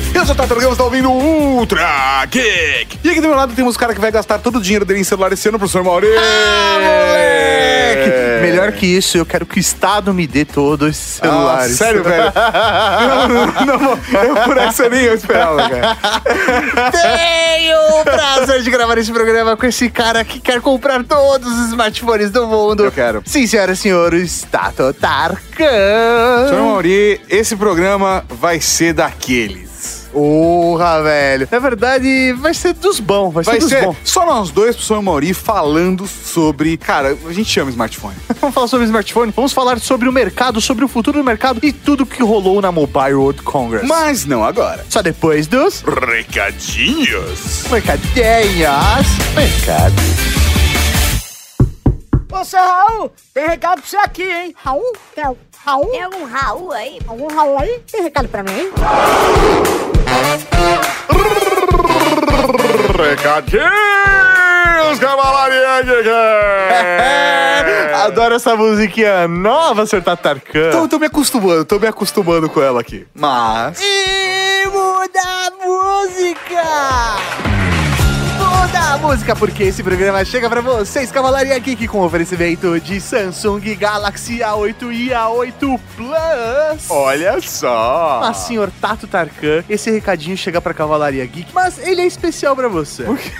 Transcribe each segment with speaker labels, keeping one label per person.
Speaker 1: Geek. Eu sou o Tato Gama, você tá ouvindo Ultra Geek. E aqui do meu lado temos o cara que vai gastar todo o dinheiro dele em celular esse ano, professor Mauri.
Speaker 2: Ah, moleque! Melhor que isso, eu quero que o Estado me dê todos os
Speaker 1: Ah,
Speaker 2: celulares.
Speaker 1: sério, velho? não, não, não, eu por essa nem eu esperava, cara.
Speaker 2: Tenho o prazer de gravar esse programa com esse cara que quer comprar todos os smartphones do mundo.
Speaker 1: Eu quero.
Speaker 2: Sim, senhoras e senhores, Tato Tarkan.
Speaker 1: Professor Mauri, esse programa vai ser daqueles.
Speaker 2: Porra, velho. Na verdade, vai ser dos bons, vai,
Speaker 1: Vai
Speaker 2: ser dos
Speaker 1: ser
Speaker 2: bons.
Speaker 1: só nós dois, professor Mauri, falando sobre... Cara, a gente chama smartphone.
Speaker 2: Vamos falar sobre smartphone, vamos falar sobre o mercado, sobre o futuro do mercado e tudo que rolou na Mobile World Congress.
Speaker 1: Mas não agora.
Speaker 2: Só depois dos
Speaker 1: Recadinhos.
Speaker 2: mercadinhas. Mercado.
Speaker 3: Ô, seu Raul, tem recado pra você aqui, hein? Raul? Al- Raul?
Speaker 4: Tem algum Raul aí?
Speaker 3: Algum Raul aí? Tem recado pra mim, hein?
Speaker 1: Recadinhos, Cavalaria.
Speaker 2: Adoro essa musiquinha nova, Sr. Tatarkan.
Speaker 1: Tô, tô me acostumando, tô me acostumando com ela aqui. Mas...
Speaker 2: E muda a música! Muda a música, porque esse programa chega pra vocês, Cavalaria Geek, com oferecimento de Samsung Galaxy A8 e A8 Plus.
Speaker 1: Olha só.
Speaker 2: Mas, senhor Tato Tarkan, esse recadinho chega pra Cavalaria Geek, mas ele é especial pra você. Por quê?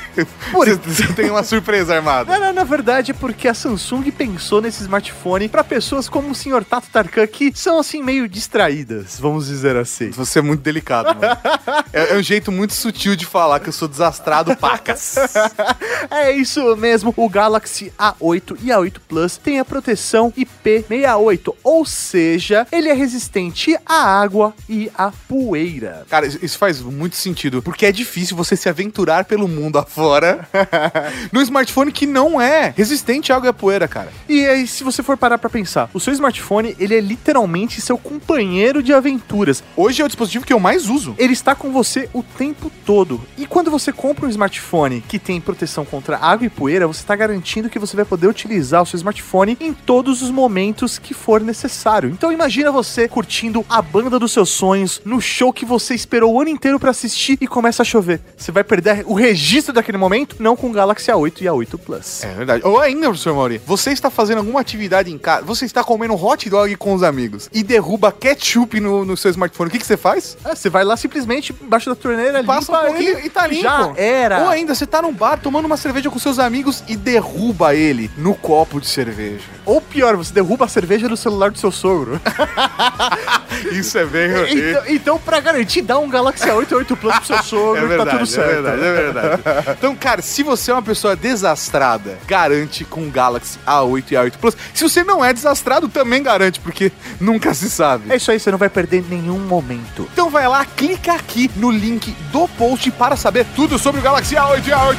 Speaker 1: Você, você tem uma surpresa armada.
Speaker 2: Não, não, na verdade é porque a Samsung pensou nesse smartphone pra pessoas como o senhor Tato Tarkan, que são assim meio distraídas, vamos dizer assim.
Speaker 1: Você é muito delicado, mano. É, é um jeito muito sutil de falar que eu sou desastrado, pacas.
Speaker 2: É isso mesmo, o Galaxy A8 e A8 Plus tem a proteção IP68, ou seja, ele é resistente à água e à poeira.
Speaker 1: Cara, isso faz muito sentido, porque é difícil você se aventurar pelo mundo afora num smartphone que não é resistente à água e à poeira, cara.
Speaker 2: E aí, se você for parar pra pensar, o seu smartphone, ele é literalmente seu companheiro de aventuras.
Speaker 1: Hoje é o dispositivo que eu mais uso.
Speaker 2: Ele está com você o tempo todo. E quando você compra um smartphone que tem proteção contra água e poeira, você está garantindo que você vai poder utilizar o seu smartphone em todos os momentos que for necessário. Então imagina você curtindo a banda dos seus sonhos no show que você esperou o ano inteiro para assistir e começa a chover. Você vai perder o registro daquele momento? Não com o Galaxy A8 e A8 Plus.
Speaker 1: É verdade. Ou ainda, professor Mauri, você está fazendo alguma atividade em casa, você está comendo hot dog com os amigos e derruba ketchup no, no seu smartphone, o que, que você faz?
Speaker 2: Ah, você vai lá simplesmente embaixo da torneira,
Speaker 1: Passa
Speaker 2: limpa
Speaker 1: um pouquinho
Speaker 2: ele
Speaker 1: e tá limpo.
Speaker 2: Já era.
Speaker 1: Ou ainda, você tá num bar tomando uma cerveja com seus amigos e derruba ele no copo de cerveja.
Speaker 2: Ou pior, você derruba a cerveja do celular do seu sogro.
Speaker 1: Isso é bem...
Speaker 2: Então, então, pra garantir, dá um Galaxy A8 e 8 Plus pro seu sogro,
Speaker 1: É verdade,
Speaker 2: tá tudo certo.
Speaker 1: é verdade, é verdade. Então, cara, se você é uma pessoa desastrada, garante com o Galaxy A8 e A8 Plus. Se você não é desastrado, também garante, porque nunca se sabe.
Speaker 2: É isso aí, você não vai perder nenhum momento.
Speaker 1: Então vai lá, clica aqui no link do post para saber tudo sobre o Galaxy A8 e A8 Plus.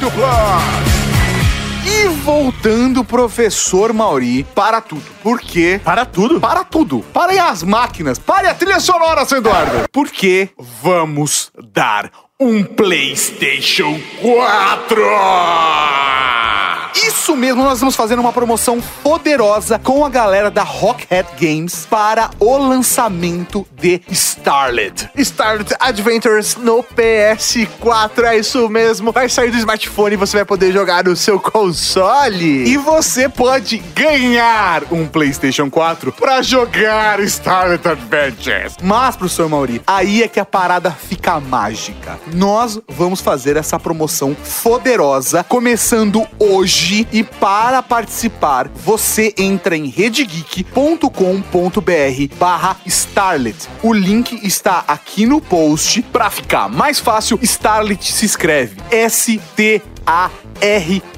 Speaker 1: E voltando, professor Mauri, para tudo. Por quê?
Speaker 2: Para tudo.
Speaker 1: Para tudo. Parem as máquinas. Pare a trilha sonora, seu Eduardo. Porque vamos dar um PlayStation 4. Isso mesmo, nós vamos fazer uma promoção poderosa com a galera da Rockhead Games para o lançamento de Starlet.
Speaker 2: Starlet Adventures no PS4, é isso mesmo. Vai sair do smartphone e você vai poder jogar no seu console.
Speaker 1: E você pode ganhar um PlayStation 4 para jogar Starlet Adventures. Mas, professor Mauri, aí é que a parada fica mágica. Nós vamos fazer essa promoção poderosa começando hoje e para participar, você entra em redegeek.com.br barra Starlet. O link está aqui no post. Para ficar mais fácil, Starlet se escreve S-T-A-R-L-I-T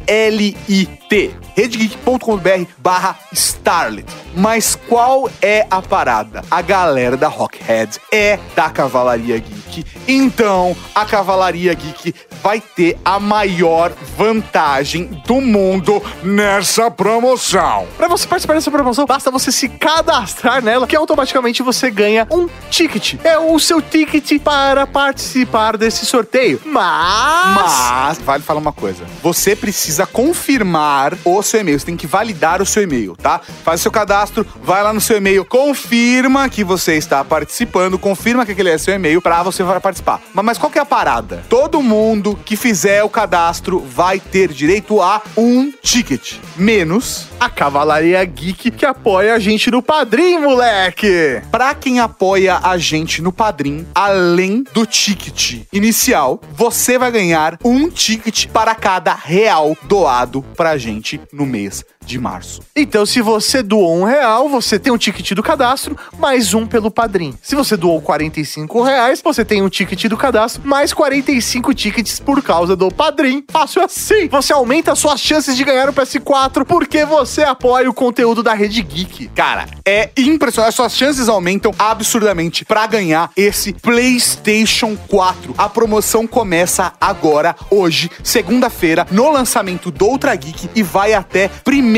Speaker 1: redegeek.com.br barra Starlet. Mas qual é a parada? A galera da Rockhead é da Cavalaria Geek. Então, a Cavalaria Geek vai ter a maior vantagem do mundo nessa promoção.
Speaker 2: Pra você participar dessa promoção, basta você se cadastrar nela, que automaticamente você ganha um ticket. É o seu ticket para participar desse sorteio. Mas...
Speaker 1: Mas, vale falar uma coisa. Você precisa confirmar o seu e-mail. Você tem que validar o seu e-mail, tá? Faz o seu cadastro, vai lá no seu e-mail, confirma que você está participando, confirma que aquele é seu e-mail pra você participar. Mas, mas qual que é a parada? Todo mundo que fizer o cadastro vai ter direito a um ticket. Menos
Speaker 2: A Cavalaria Geek que apoia a gente no Padrim, moleque!
Speaker 1: Pra quem apoia a gente no Padrim, além do ticket inicial, você vai ganhar um ticket para cada real doado pra gente no mês de março.
Speaker 2: Então, se você doou um real, você tem um ticket do cadastro, mais um pelo Padrim. Se você doou 45 reais, você tem um ticket do cadastro, mais 45 tickets por causa do Padrim. Fácil assim! Você aumenta suas chances de ganhar o PS4 porque você apoia o conteúdo da Rede Geek.
Speaker 1: Cara, é impressionante. Suas chances aumentam absurdamente pra ganhar esse PlayStation 4. A promoção começa agora, hoje, segunda-feira, no lançamento do Ultra Geek e vai até 1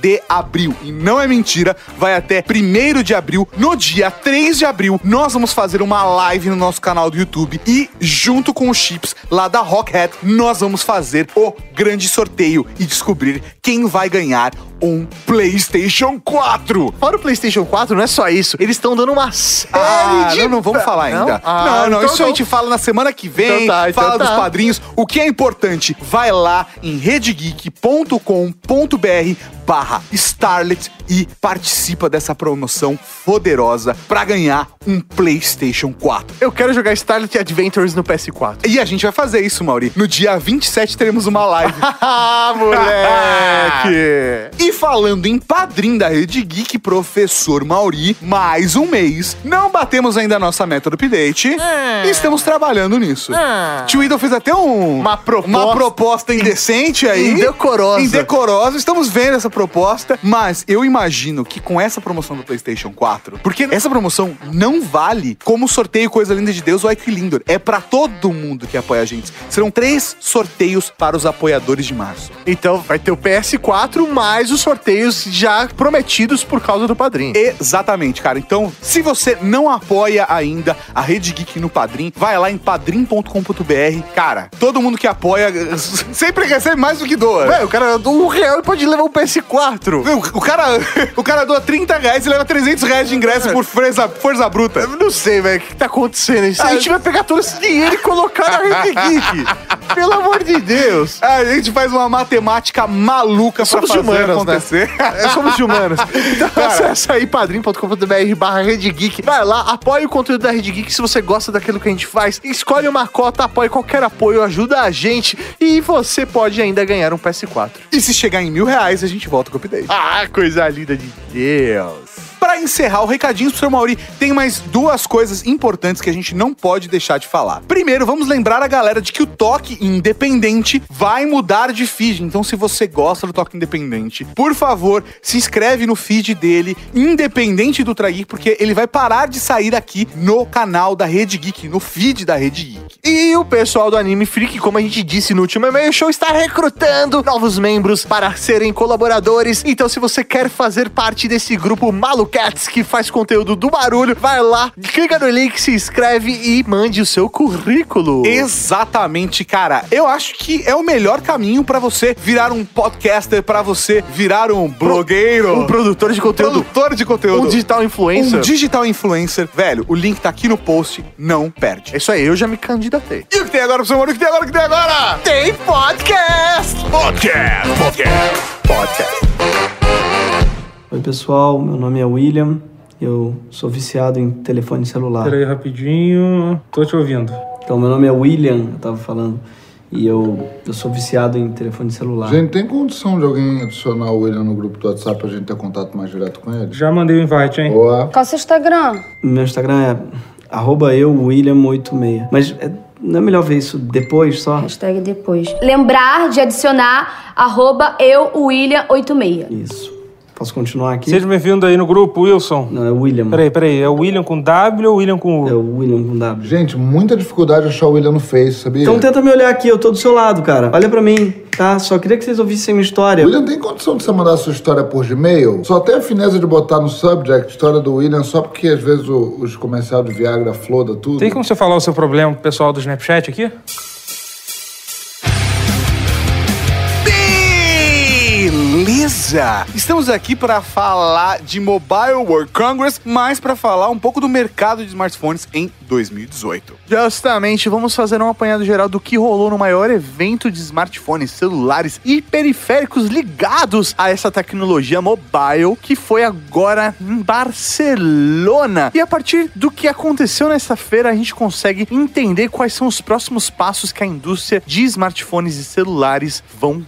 Speaker 1: de abril. E não é mentira, vai até 1 de abril. No dia 3 de abril, nós vamos fazer uma live no nosso canal do YouTube e, junto com os chips lá da Rockhead, nós vamos fazer o grande sorteio e descobrir quem vai ganhar um PlayStation 4.
Speaker 2: Fora o PlayStation 4, não é só isso. Eles estão dando uma série
Speaker 1: Ah,
Speaker 2: de.
Speaker 1: não, não vamos falar
Speaker 2: Não?
Speaker 1: ainda.
Speaker 2: Ah,
Speaker 1: não, não,
Speaker 2: então
Speaker 1: isso a gente fala na semana que vem,
Speaker 2: Então tá, então
Speaker 1: fala dos
Speaker 2: tá.
Speaker 1: padrinhos. O que é importante, vai lá em redegeek.com.br City barra Starlet e participa dessa promoção poderosa pra ganhar um PlayStation 4.
Speaker 2: Eu quero jogar Starlet Adventures no PS4.
Speaker 1: E a gente vai fazer isso, Mauri. No dia 27 teremos uma live.
Speaker 2: ah, moleque!
Speaker 1: E falando em padrinho da Rede Geek, professor Mauri, mais um mês. Não batemos ainda a nossa meta do update.
Speaker 2: É.
Speaker 1: E estamos trabalhando nisso.
Speaker 2: É.
Speaker 1: Tio Idol fez até um,
Speaker 2: Uma proposta-
Speaker 1: uma proposta indecente aí.
Speaker 2: Indecorosa.
Speaker 1: Indecorosa. Estamos vendo essa proposta. Mas eu imagino que com essa promoção do PlayStation 4, porque essa promoção não vale como sorteio Coisa Linda de Deus ou Equilindor. É pra todo mundo que apoia a gente. Serão três sorteios para os apoiadores de março.
Speaker 2: Então vai ter o PS4 mais os sorteios já prometidos por causa do padrinho.
Speaker 1: Exatamente, cara. Então, se você não apoia ainda a Rede Geek no Padrim, vai lá em padrim.com.br. Cara, todo mundo que apoia sempre recebe mais do que doa.
Speaker 2: Velho, o cara um real pode levar um PS4.
Speaker 1: O, o cara, o cara doa 30 reais e leva 300 reais de ingresso por força, força bruta.
Speaker 2: Eu não sei, velho, o que tá acontecendo? A gente vai pegar todo esse dinheiro e colocar na Rede Geek. Pelo amor de Deus.
Speaker 1: A gente faz uma matemática maluca pra
Speaker 2: Somos
Speaker 1: fazer
Speaker 2: humanos, né?
Speaker 1: acontecer.
Speaker 2: É, somos humanos. Então acessa aí padrim.com.br barra Rede Geek. Vai lá, apoie o conteúdo da Rede Geek se você gosta daquilo que a gente faz. Escolhe uma cota, apoie qualquer apoio, ajuda a gente. E você pode ainda ganhar um PS4.
Speaker 1: E se chegar em mil reais, a gente volta com o update.
Speaker 2: Ah, coisa linda de Deus.
Speaker 1: Pra encerrar o recadinho seu Mauri, tem mais duas coisas importantes que a gente não pode deixar de falar. Primeiro, vamos lembrar a galera de que o Toque Independente vai mudar de feed. Então, se você gosta do Toque Independente, por favor, se inscreve no feed dele, independente do Trageek, porque ele vai parar de sair aqui no canal da Rede Geek, no feed da Rede Geek.
Speaker 2: E o pessoal do Anime Freak, como a gente disse no último e-mail show, está recrutando novos membros para serem colaboradores. Então, se você quer fazer parte desse grupo Malucats que faz conteúdo do barulho, vai lá, clica no link, se inscreve e mande o seu currículo.
Speaker 1: Exatamente, cara. Eu acho que é o melhor caminho pra você virar um podcaster, pra você virar um blogueiro,
Speaker 2: Um produtor de conteúdo.
Speaker 1: produtor de conteúdo,
Speaker 2: Um digital influencer.
Speaker 1: um digital influencer. Velho, o link tá aqui no post, não perde.
Speaker 2: É isso aí, eu já me candidatei.
Speaker 1: E o que tem agora, professor Moro? O que tem agora? O que tem agora?
Speaker 2: Tem podcast!
Speaker 1: Podcast, podcast, podcast.
Speaker 4: Oi pessoal, meu nome é William, eu sou viciado em telefone celular.
Speaker 5: Pera aí rapidinho. Tô te ouvindo.
Speaker 4: Então meu nome é William, eu tava falando, e eu, eu sou viciado em telefone celular.
Speaker 6: Gente, tem condição de alguém adicionar o William no grupo do WhatsApp pra gente ter contato mais direto com ele?
Speaker 5: Já mandei o invite, hein?
Speaker 6: Boa.
Speaker 7: Qual é o seu Instagram?
Speaker 4: Meu Instagram é arroba eu, William86. Mas é- não é melhor ver isso depois só?
Speaker 7: Hashtag depois. Lembrar de adicionar arroba eu, William86.
Speaker 4: Isso. Posso continuar aqui?
Speaker 5: Seja bem-vindo aí no grupo, Wilson.
Speaker 4: Não, é William.
Speaker 5: Peraí, peraí. É o William com W ou William com U?
Speaker 4: É o William com W.
Speaker 6: Gente, muita dificuldade de achar o William no Face, sabia?
Speaker 4: Então tenta me olhar aqui, eu tô do seu lado, cara. Olha pra mim, tá? Só queria que vocês ouvissem minha história.
Speaker 6: William, tem condição de você mandar a sua história por Gmail? Só tem a fineza de botar no subject história do William só porque às vezes o- os comerciais de Viagra floda tudo.
Speaker 5: Tem como você falar o seu problema pro pessoal do Snapchat aqui?
Speaker 1: Estamos aqui para falar de Mobile World Congress, mas para falar um pouco do mercado de smartphones em 2018.
Speaker 2: Justamente, vamos fazer um apanhado geral do que rolou no maior evento de smartphones, celulares e periféricos ligados a essa tecnologia mobile, que foi agora em Barcelona. E a partir do que aconteceu nessa feira, a gente consegue entender quais são os próximos passos que a indústria de smartphones e celulares vão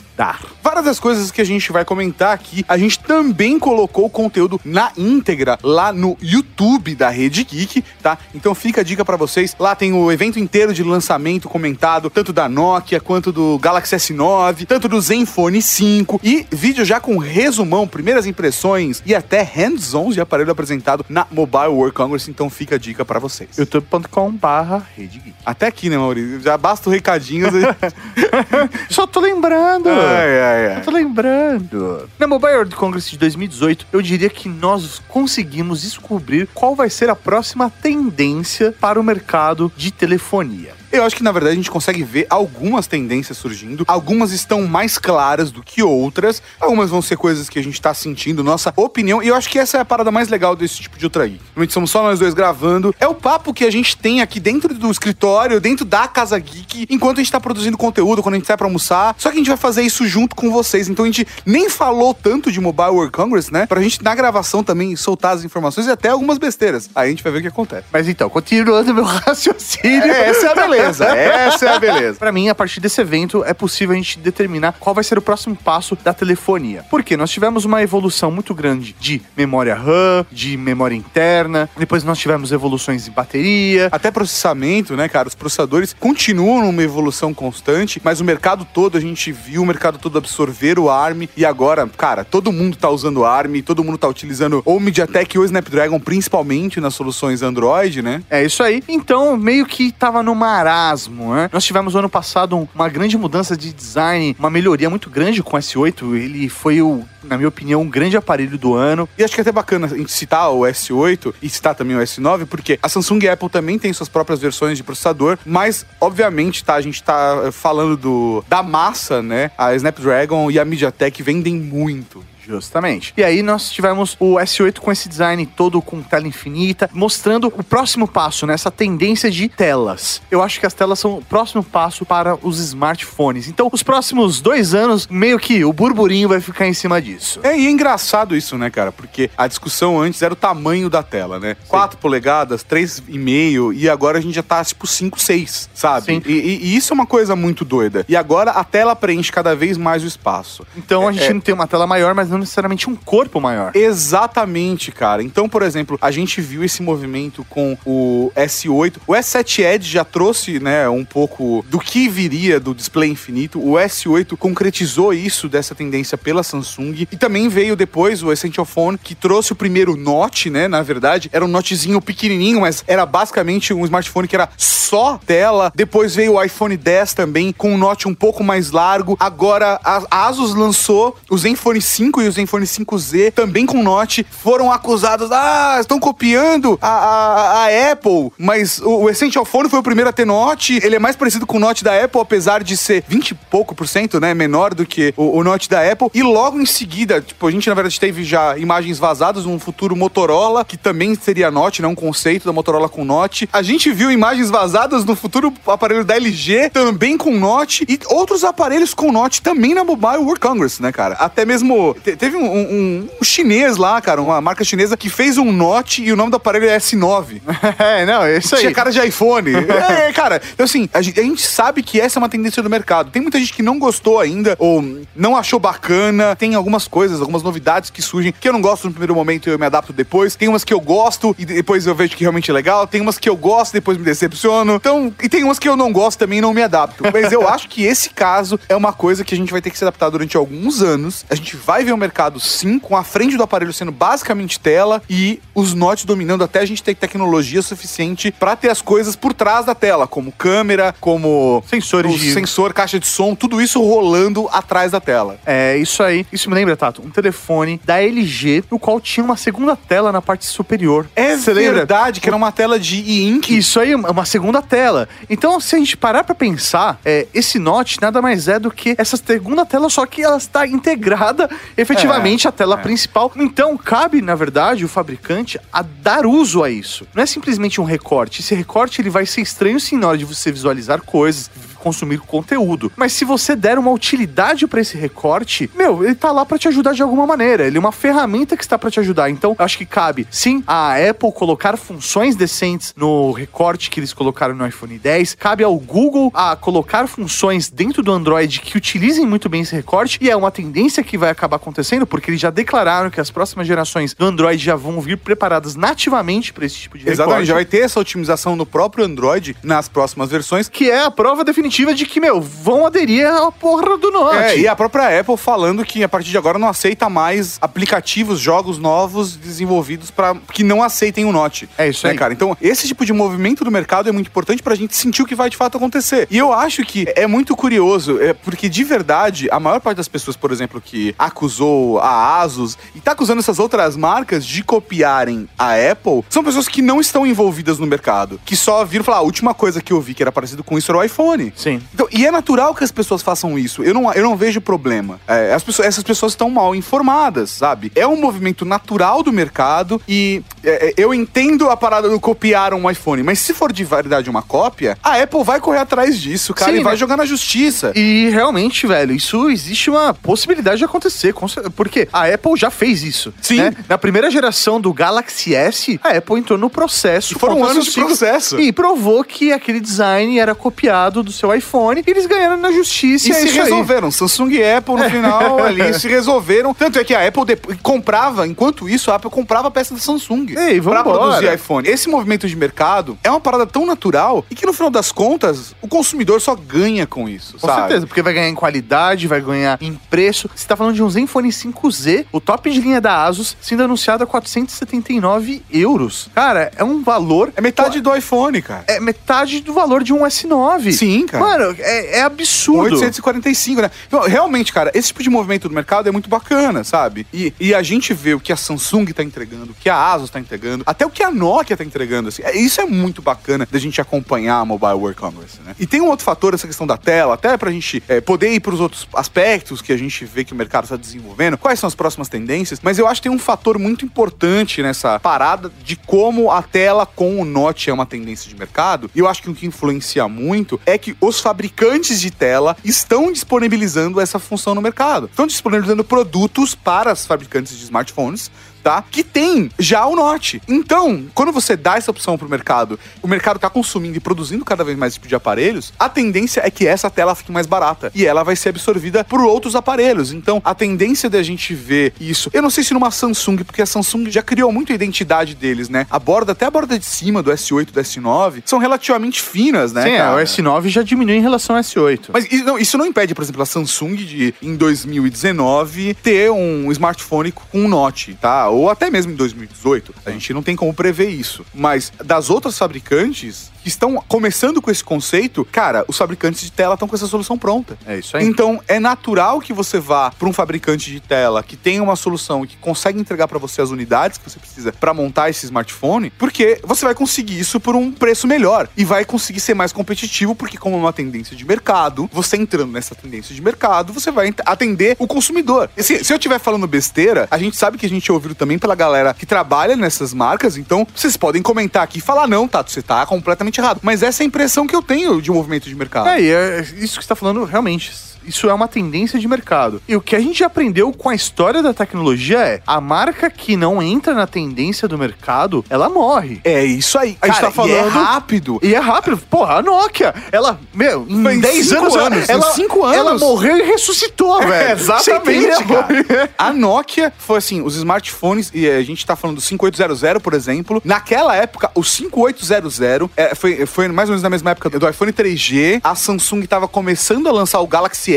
Speaker 1: Várias das coisas que a gente vai comentar aqui, a gente também colocou o conteúdo na íntegra lá no YouTube da Rede Geek, tá? Então fica a dica para vocês. Lá tem o evento inteiro de lançamento comentado, tanto da Nokia quanto do Galaxy S9, tanto do Zenfone 5 e vídeo já com resumão, primeiras impressões e até hands-ons de aparelho apresentado na Mobile World Congress. Então fica a dica para vocês.
Speaker 2: youtube.com/barra Rede Geek.
Speaker 1: Até aqui, né, Maurício? Já basta o recadinho.
Speaker 2: Só tô lembrando.
Speaker 1: Ai, ai, ai.
Speaker 2: Eu tô lembrando. Na Mobile World Congress de 2018, eu diria que nós conseguimos descobrir qual vai ser a próxima tendência para o mercado de telefonia.
Speaker 1: Eu acho que na verdade a gente consegue ver algumas tendências surgindo. Algumas estão mais claras do que outras. Algumas vão ser coisas que a gente tá sentindo, nossa opinião. E eu acho que essa é a parada mais legal desse tipo de Ultra Geek. Normalmente somos só nós dois gravando. É o papo que a gente tem aqui dentro do escritório, dentro da Casa Geek, enquanto a gente tá produzindo conteúdo, quando a gente sai pra almoçar. Só que a gente vai fazer isso junto com vocês. Então a gente nem falou tanto de Mobile World Congress, né? Pra gente na gravação também soltar as informações e até algumas besteiras. Aí a gente vai ver o que acontece.
Speaker 2: Mas então, continuando meu raciocínio.
Speaker 1: É, essa é a beleza. Essa é a beleza.
Speaker 2: Para mim, a partir desse evento, é possível a gente determinar qual vai ser o próximo passo da telefonia. Porque nós tivemos uma evolução muito grande de memória RAM, de memória interna, depois nós tivemos evoluções em bateria.
Speaker 1: Até processamento, né, cara? Os processadores continuam numa evolução constante, mas o mercado todo, a gente viu o mercado todo absorver o ARM e agora, cara, todo mundo tá usando o ARM, todo mundo tá utilizando ou o MediaTek ou o Snapdragon, principalmente nas soluções Android, né?
Speaker 2: É isso aí. Então, meio que tava no marasmo, né? Nós tivemos no ano passado um- uma grande mudança de design, uma melhoria muito grande com o S8. Ele foi o, na minha opinião, um grande aparelho do ano.
Speaker 1: E acho que é até bacana a gente citar o S8 e citar também o S9, porque a Samsung e a Apple também têm suas próprias versões de processador, mas obviamente tá, a gente tá eh, falando do, da massa, né? A Snapdragon e a MediaTek vendem muito.
Speaker 2: Justamente. E aí nós tivemos o S8 com esse design todo com tela infinita, mostrando o próximo passo, né? Essa tendência de telas. Eu acho que as telas são o próximo passo para os smartphones. Então, os próximos dois anos, meio que o burburinho vai ficar em cima disso.
Speaker 1: É, e é engraçado isso, né, cara? Porque a discussão antes era o tamanho da tela, né? 4 polegadas, 3,5 e agora a gente já tá tipo 5, 6, sabe?
Speaker 2: Sim.
Speaker 1: E, e- e isso é uma coisa muito doida. E agora a tela preenche cada vez mais o espaço.
Speaker 2: Então a gente
Speaker 1: É-
Speaker 2: não tem uma tela maior, mas não necessariamente um corpo maior.
Speaker 1: Exatamente, cara. Então, por exemplo, a gente viu esse movimento com o S8. O S7 Edge já trouxe, né, um pouco do que viria do display infinito. O S8 concretizou isso dessa tendência pela Samsung. E também veio depois o Essential Phone, que trouxe o primeiro Note, né, na verdade. Era um Notezinho pequenininho, mas era basicamente um smartphone que era só tela. Depois veio o iPhone 10 também, com um Note um pouco mais largo. Agora, a Asus lançou o Zenfone 5 e o Zenfone 5Z, também com Note, foram acusados, ah, estão copiando a, a, a Apple, mas o, o Essential Phone foi o primeiro a ter Note, ele é mais parecido com o Note da Apple, apesar de ser 20 e pouco por cento, né, menor do que o, o Note da Apple, e logo em seguida, tipo, a gente na verdade teve já imagens vazadas num futuro Motorola, que também seria Note, né, um conceito da Motorola com Note, a gente viu imagens vazadas no futuro aparelho da LG, também com Note, e outros aparelhos com Note também na Mobile World Congress, né, cara? Até mesmo teve um, um- um chinês lá, cara, uma marca chinesa que fez um Note e o nome do aparelho é S9.
Speaker 2: é, não, é isso aí.
Speaker 1: Tinha cara de iPhone. é, cara. Então, assim, a gente, a gente sabe que essa é uma tendência do mercado. Tem muita gente que não gostou ainda, ou não achou bacana. Tem algumas coisas, algumas novidades que surgem que eu não gosto no primeiro momento e eu me adapto depois. Tem umas que eu gosto e depois eu vejo que realmente é legal. Tem umas que eu gosto e depois me decepciono. Então, e tem umas que eu não gosto também e não me adapto. Mas eu acho que esse caso é uma coisa que a gente vai ter que se adaptar durante alguns anos. A gente vai ver o mercado sim, com a frente do aparelho sendo basicamente tela e os notes dominando até a gente ter tecnologia suficiente para ter as coisas por trás da tela, como câmera, como
Speaker 2: Sensores de-
Speaker 1: sensor, caixa de som, tudo isso rolando atrás da tela.
Speaker 2: É, isso aí. Isso me lembra, Tato, um telefone da LG, no qual tinha uma segunda tela na parte superior.
Speaker 1: É
Speaker 2: Você lembra?
Speaker 1: verdade que era uma tela de e-ink.
Speaker 2: Isso aí é uma segunda tela. Então, se a gente parar pra pensar, é, esse Note nada mais é do que essa segunda tela, só que ela está integrada efetivamente
Speaker 1: É,
Speaker 2: a tela
Speaker 1: é.
Speaker 2: principal. Então, cabe, na verdade, o fabricante a dar uso a isso. Não é simplesmente um recorte. Esse recorte ele vai ser estranho sim na hora de você visualizar coisas, consumir conteúdo. Mas se você der uma utilidade pra esse recorte, meu, ele tá lá pra te ajudar de alguma maneira. Ele é uma ferramenta que está pra te ajudar. Então, eu acho que cabe, sim, a Apple colocar funções decentes no recorte que eles colocaram no iPhone 10. Cabe ao Google a colocar funções dentro do Android que utilizem muito bem esse recorte. E é uma tendência que vai acabar acontecendo, porque eles já declararam que as próximas gerações do Android já vão vir preparadas nativamente pra esse tipo de
Speaker 1: Exatamente,
Speaker 2: recorte.
Speaker 1: já vai ter essa otimização no próprio Android nas próximas versões.
Speaker 2: Que é a prova definitiva de que, meu, vão aderir à porra do Note.
Speaker 1: É, e a própria Apple falando que a partir de agora não aceita mais aplicativos, jogos novos desenvolvidos para que não aceitem o Note.
Speaker 2: É isso
Speaker 1: né,
Speaker 2: aí.
Speaker 1: cara? Então, esse tipo de movimento do mercado é muito importante pra gente sentir o que vai de fato acontecer. E eu acho que é muito curioso, é porque de verdade, a maior parte das pessoas, por exemplo, que acusou a Asus e tá acusando essas outras marcas de copiarem a Apple, são pessoas que não estão envolvidas no mercado, que só viram falar, "Ah, a última coisa que eu vi que era parecido com isso era o iPhone.
Speaker 2: Sim.
Speaker 1: Então, e é natural que as pessoas façam isso. Eu não, eu não vejo problema. É, as pessoas, essas pessoas estão mal informadas, sabe? É um movimento natural do mercado e é, é, eu entendo a parada do copiar um iPhone, mas se for de verdade uma cópia, a Apple vai correr atrás disso, cara,
Speaker 2: Sim,
Speaker 1: e vai
Speaker 2: né?
Speaker 1: jogar na justiça.
Speaker 2: E realmente, velho, isso existe uma possibilidade de acontecer. Porque a Apple já fez isso.
Speaker 1: Sim.
Speaker 2: né? Na primeira geração do Galaxy S, a Apple entrou no processo.
Speaker 1: E foram anos de processo.
Speaker 2: E provou que aquele design era copiado do seu iPhone. E eles ganharam na justiça.
Speaker 1: E
Speaker 2: é
Speaker 1: se
Speaker 2: isso aí.
Speaker 1: resolveram. Samsung e Apple no final ali se resolveram. Tanto é que a Apple comprava, enquanto isso, a Apple comprava a peça da Samsung
Speaker 2: Ei,
Speaker 1: pra produzir iPhone. Esse movimento de mercado é uma parada tão natural e que no final das contas, o consumidor só ganha com isso,
Speaker 2: Com
Speaker 1: sabe?
Speaker 2: certeza, porque vai ganhar em qualidade, vai ganhar em preço. Você tá falando de um Zenfone 5Z, o top de linha da Asus, sendo anunciado a 479 euros. Cara, é um valor.
Speaker 1: É metade do iPhone, cara.
Speaker 2: É metade do valor de um S9.
Speaker 1: Sim, cara.
Speaker 2: Mano, é, é absurdo.
Speaker 1: 845, né? Então, realmente, cara, esse tipo de movimento do mercado é muito bacana, sabe? E, e a gente vê o que a Samsung tá entregando, o que a Asus tá entregando, até o que a Nokia tá entregando, assim. É- Isso é muito bacana da gente acompanhar a Mobile World Congress, né? E tem um outro fator, essa questão da tela, até pra gente é, poder ir pros outros aspectos que a gente vê que o mercado tá desenvolvendo, quais são as próximas tendências, mas eu acho que tem um fator muito importante nessa parada de como a tela com o Note é uma tendência de mercado, e eu acho que o que influencia muito é que os fabricantes de tela estão disponibilizando essa função no mercado. Estão disponibilizando produtos para os fabricantes de smartphones tá? Que tem já o Note. Então, quando você dá essa opção pro mercado, o mercado tá consumindo e produzindo cada vez mais esse tipo de aparelhos, a tendência é que essa tela fique mais barata e ela vai ser absorvida por outros aparelhos. Então, a tendência da gente ver isso, eu não sei se numa Samsung, porque a Samsung já criou muito a identidade deles, né? A borda, até a borda de cima do S8 do S9, são relativamente finas, né?
Speaker 2: Sim, é,
Speaker 1: cara?
Speaker 2: o S9 já diminuiu em relação ao S8.
Speaker 1: Mas isso não, isso não impede, por exemplo, a Samsung de, em 2019, ter um smartphone com um Note, tá? Ou até mesmo em 2018. A gente não tem como prever isso. Mas das outras fabricantes que estão começando com esse conceito, cara, os fabricantes de tela estão com essa solução pronta.
Speaker 2: É isso aí.
Speaker 1: Então, é natural que você vá para um fabricante de tela que tenha uma solução e que consegue entregar para você as unidades que você precisa para montar esse smartphone, porque você vai conseguir isso por um preço melhor e vai conseguir ser mais competitivo, porque como é uma tendência de mercado, você entrando nessa tendência de mercado, você vai atender o consumidor. E se, se eu estiver falando besteira, a gente sabe que a gente é ouvido também pela galera que trabalha nessas marcas, então vocês podem comentar aqui e falar, não, Tato, você tá completamente errado. Mas essa é a impressão que eu tenho de um movimento de mercado.
Speaker 2: É, e é isso que você tá falando, realmente. Isso é uma tendência de mercado. E o que a gente aprendeu com a história da tecnologia é: a marca que não entra na tendência do mercado, ela morre.
Speaker 1: É isso aí. A gente
Speaker 2: Cara,
Speaker 1: tá falando
Speaker 2: e é rápido. E é rápido. Porra, a Nokia, ela, meu, em
Speaker 1: Foi em
Speaker 2: 10
Speaker 1: cinco
Speaker 2: anos,
Speaker 1: anos,
Speaker 2: ela,
Speaker 1: cinco
Speaker 2: ela
Speaker 1: anos.
Speaker 2: morreu e ressuscitou, velho.
Speaker 1: É, exatamente, cara. A Nokia foi assim, os smartphones, e a gente tá falando do 5800, por exemplo. Naquela época, o 5800 é, foi, foi mais ou menos na mesma época do iPhone 3G. A Samsung tava começando a lançar o Galaxy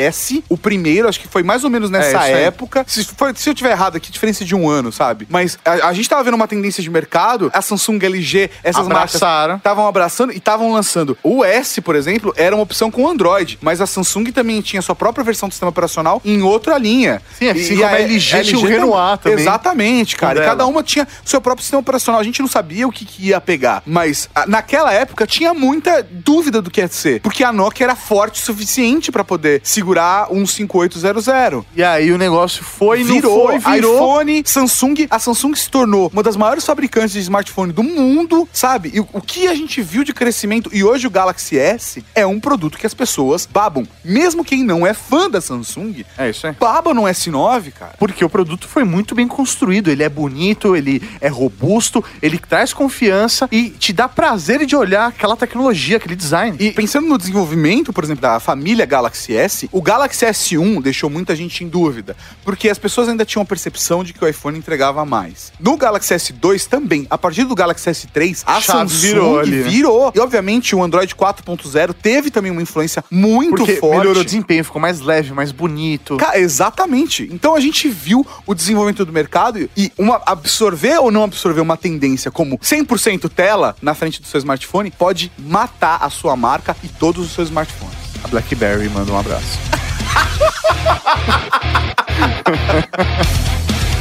Speaker 1: O primeiro, acho que foi mais ou menos nessa
Speaker 2: É,
Speaker 1: época. Se, foi- se eu tiver errado aqui, diferença de um ano, sabe? Mas a, a gente tava vendo uma tendência de mercado, a Samsung, LG, essas
Speaker 2: Abraçaram.
Speaker 1: marcas estavam abraçando e estavam lançando. O S, por exemplo, era uma opção com Android, mas a Samsung também tinha sua própria versão do sistema operacional em outra linha.
Speaker 2: Sim, assim como a LG tinha o Renoir também.
Speaker 1: Exatamente, cara. E cada uma tinha seu próprio sistema operacional. A gente não sabia o que, que ia pegar. Mas a- naquela época tinha muita dúvida do que ia ser. Porque a Nokia era forte o suficiente pra poder segurar configurar um 5800.
Speaker 2: E aí o negócio foi,
Speaker 1: virou,
Speaker 2: não foi, virou.
Speaker 1: iPhone, Samsung. A Samsung se tornou uma das maiores fabricantes de smartphone do mundo, sabe? E o, o que a gente viu de crescimento e hoje o Galaxy S é um produto que as pessoas babam. Mesmo quem não é fã da Samsung,
Speaker 2: É isso aí.
Speaker 1: baba no S9, cara.
Speaker 2: Porque o produto foi muito bem construído, ele é bonito, ele é robusto, ele traz confiança e te dá prazer de olhar aquela tecnologia, aquele design.
Speaker 1: E pensando no desenvolvimento, por exemplo, da família Galaxy S, o Galaxy S1 deixou muita gente em dúvida, porque as pessoas ainda tinham a percepção de que o iPhone entregava mais. No Galaxy S2 também, a partir do Galaxy S3, a Samsung
Speaker 2: virou ali, né?
Speaker 1: virou. E obviamente o Android 4.0 teve também uma influência muito
Speaker 2: Porque
Speaker 1: forte.
Speaker 2: melhorou o desempenho, ficou mais leve, mais bonito.
Speaker 1: Exatamente. Então a gente viu o desenvolvimento do mercado e uma absorver ou não absorver uma tendência como 100% tela na frente do seu smartphone pode matar a sua marca e todos os seus smartphones.
Speaker 2: BlackBerry manda um abraço.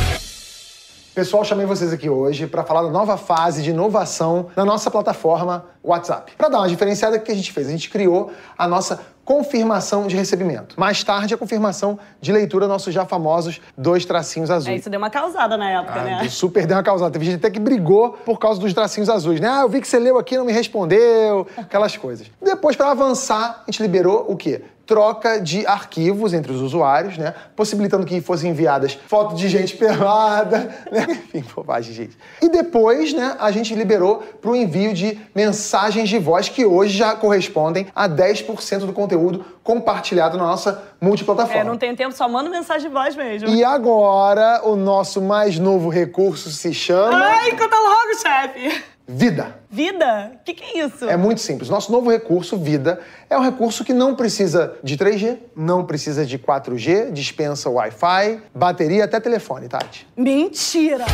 Speaker 8: Pessoal, chamei vocês aqui hoje para falar da nova fase de inovação na nossa plataforma WhatsApp. Para dar uma diferenciada, o que a gente fez? A gente criou a nossa confirmação de recebimento. Mais tarde, a confirmação de leitura, nossos já famosos dois tracinhos azuis.
Speaker 9: É, isso deu uma causada na época,
Speaker 8: Ah,
Speaker 9: né?
Speaker 8: Super deu uma causada. Teve gente até que brigou por causa dos tracinhos azuis, né? Ah, eu vi que você leu aqui e não me respondeu, aquelas coisas. Depois, para avançar, a gente liberou o quê? Troca de arquivos entre os usuários, né? Possibilitando que fossem enviadas fotos de gente pelada, né? Enfim, bobagem, gente. E depois, né, a gente liberou para o envio de mensagens de voz que hoje já correspondem a 10% do conteúdo compartilhado na nossa multiplataforma.
Speaker 9: É, não tem tempo, só manda mensagem de voz mesmo.
Speaker 8: E agora, o nosso mais novo recurso se chama
Speaker 9: Ai, conta logo, chefe!
Speaker 8: Vida.
Speaker 9: Vida? O que, que é isso?
Speaker 8: É muito simples. Nosso novo recurso, Vida, é um recurso que não precisa de 3G, não precisa de 4G, dispensa Wi-Fi, bateria até telefone, Tati.
Speaker 9: Mentira!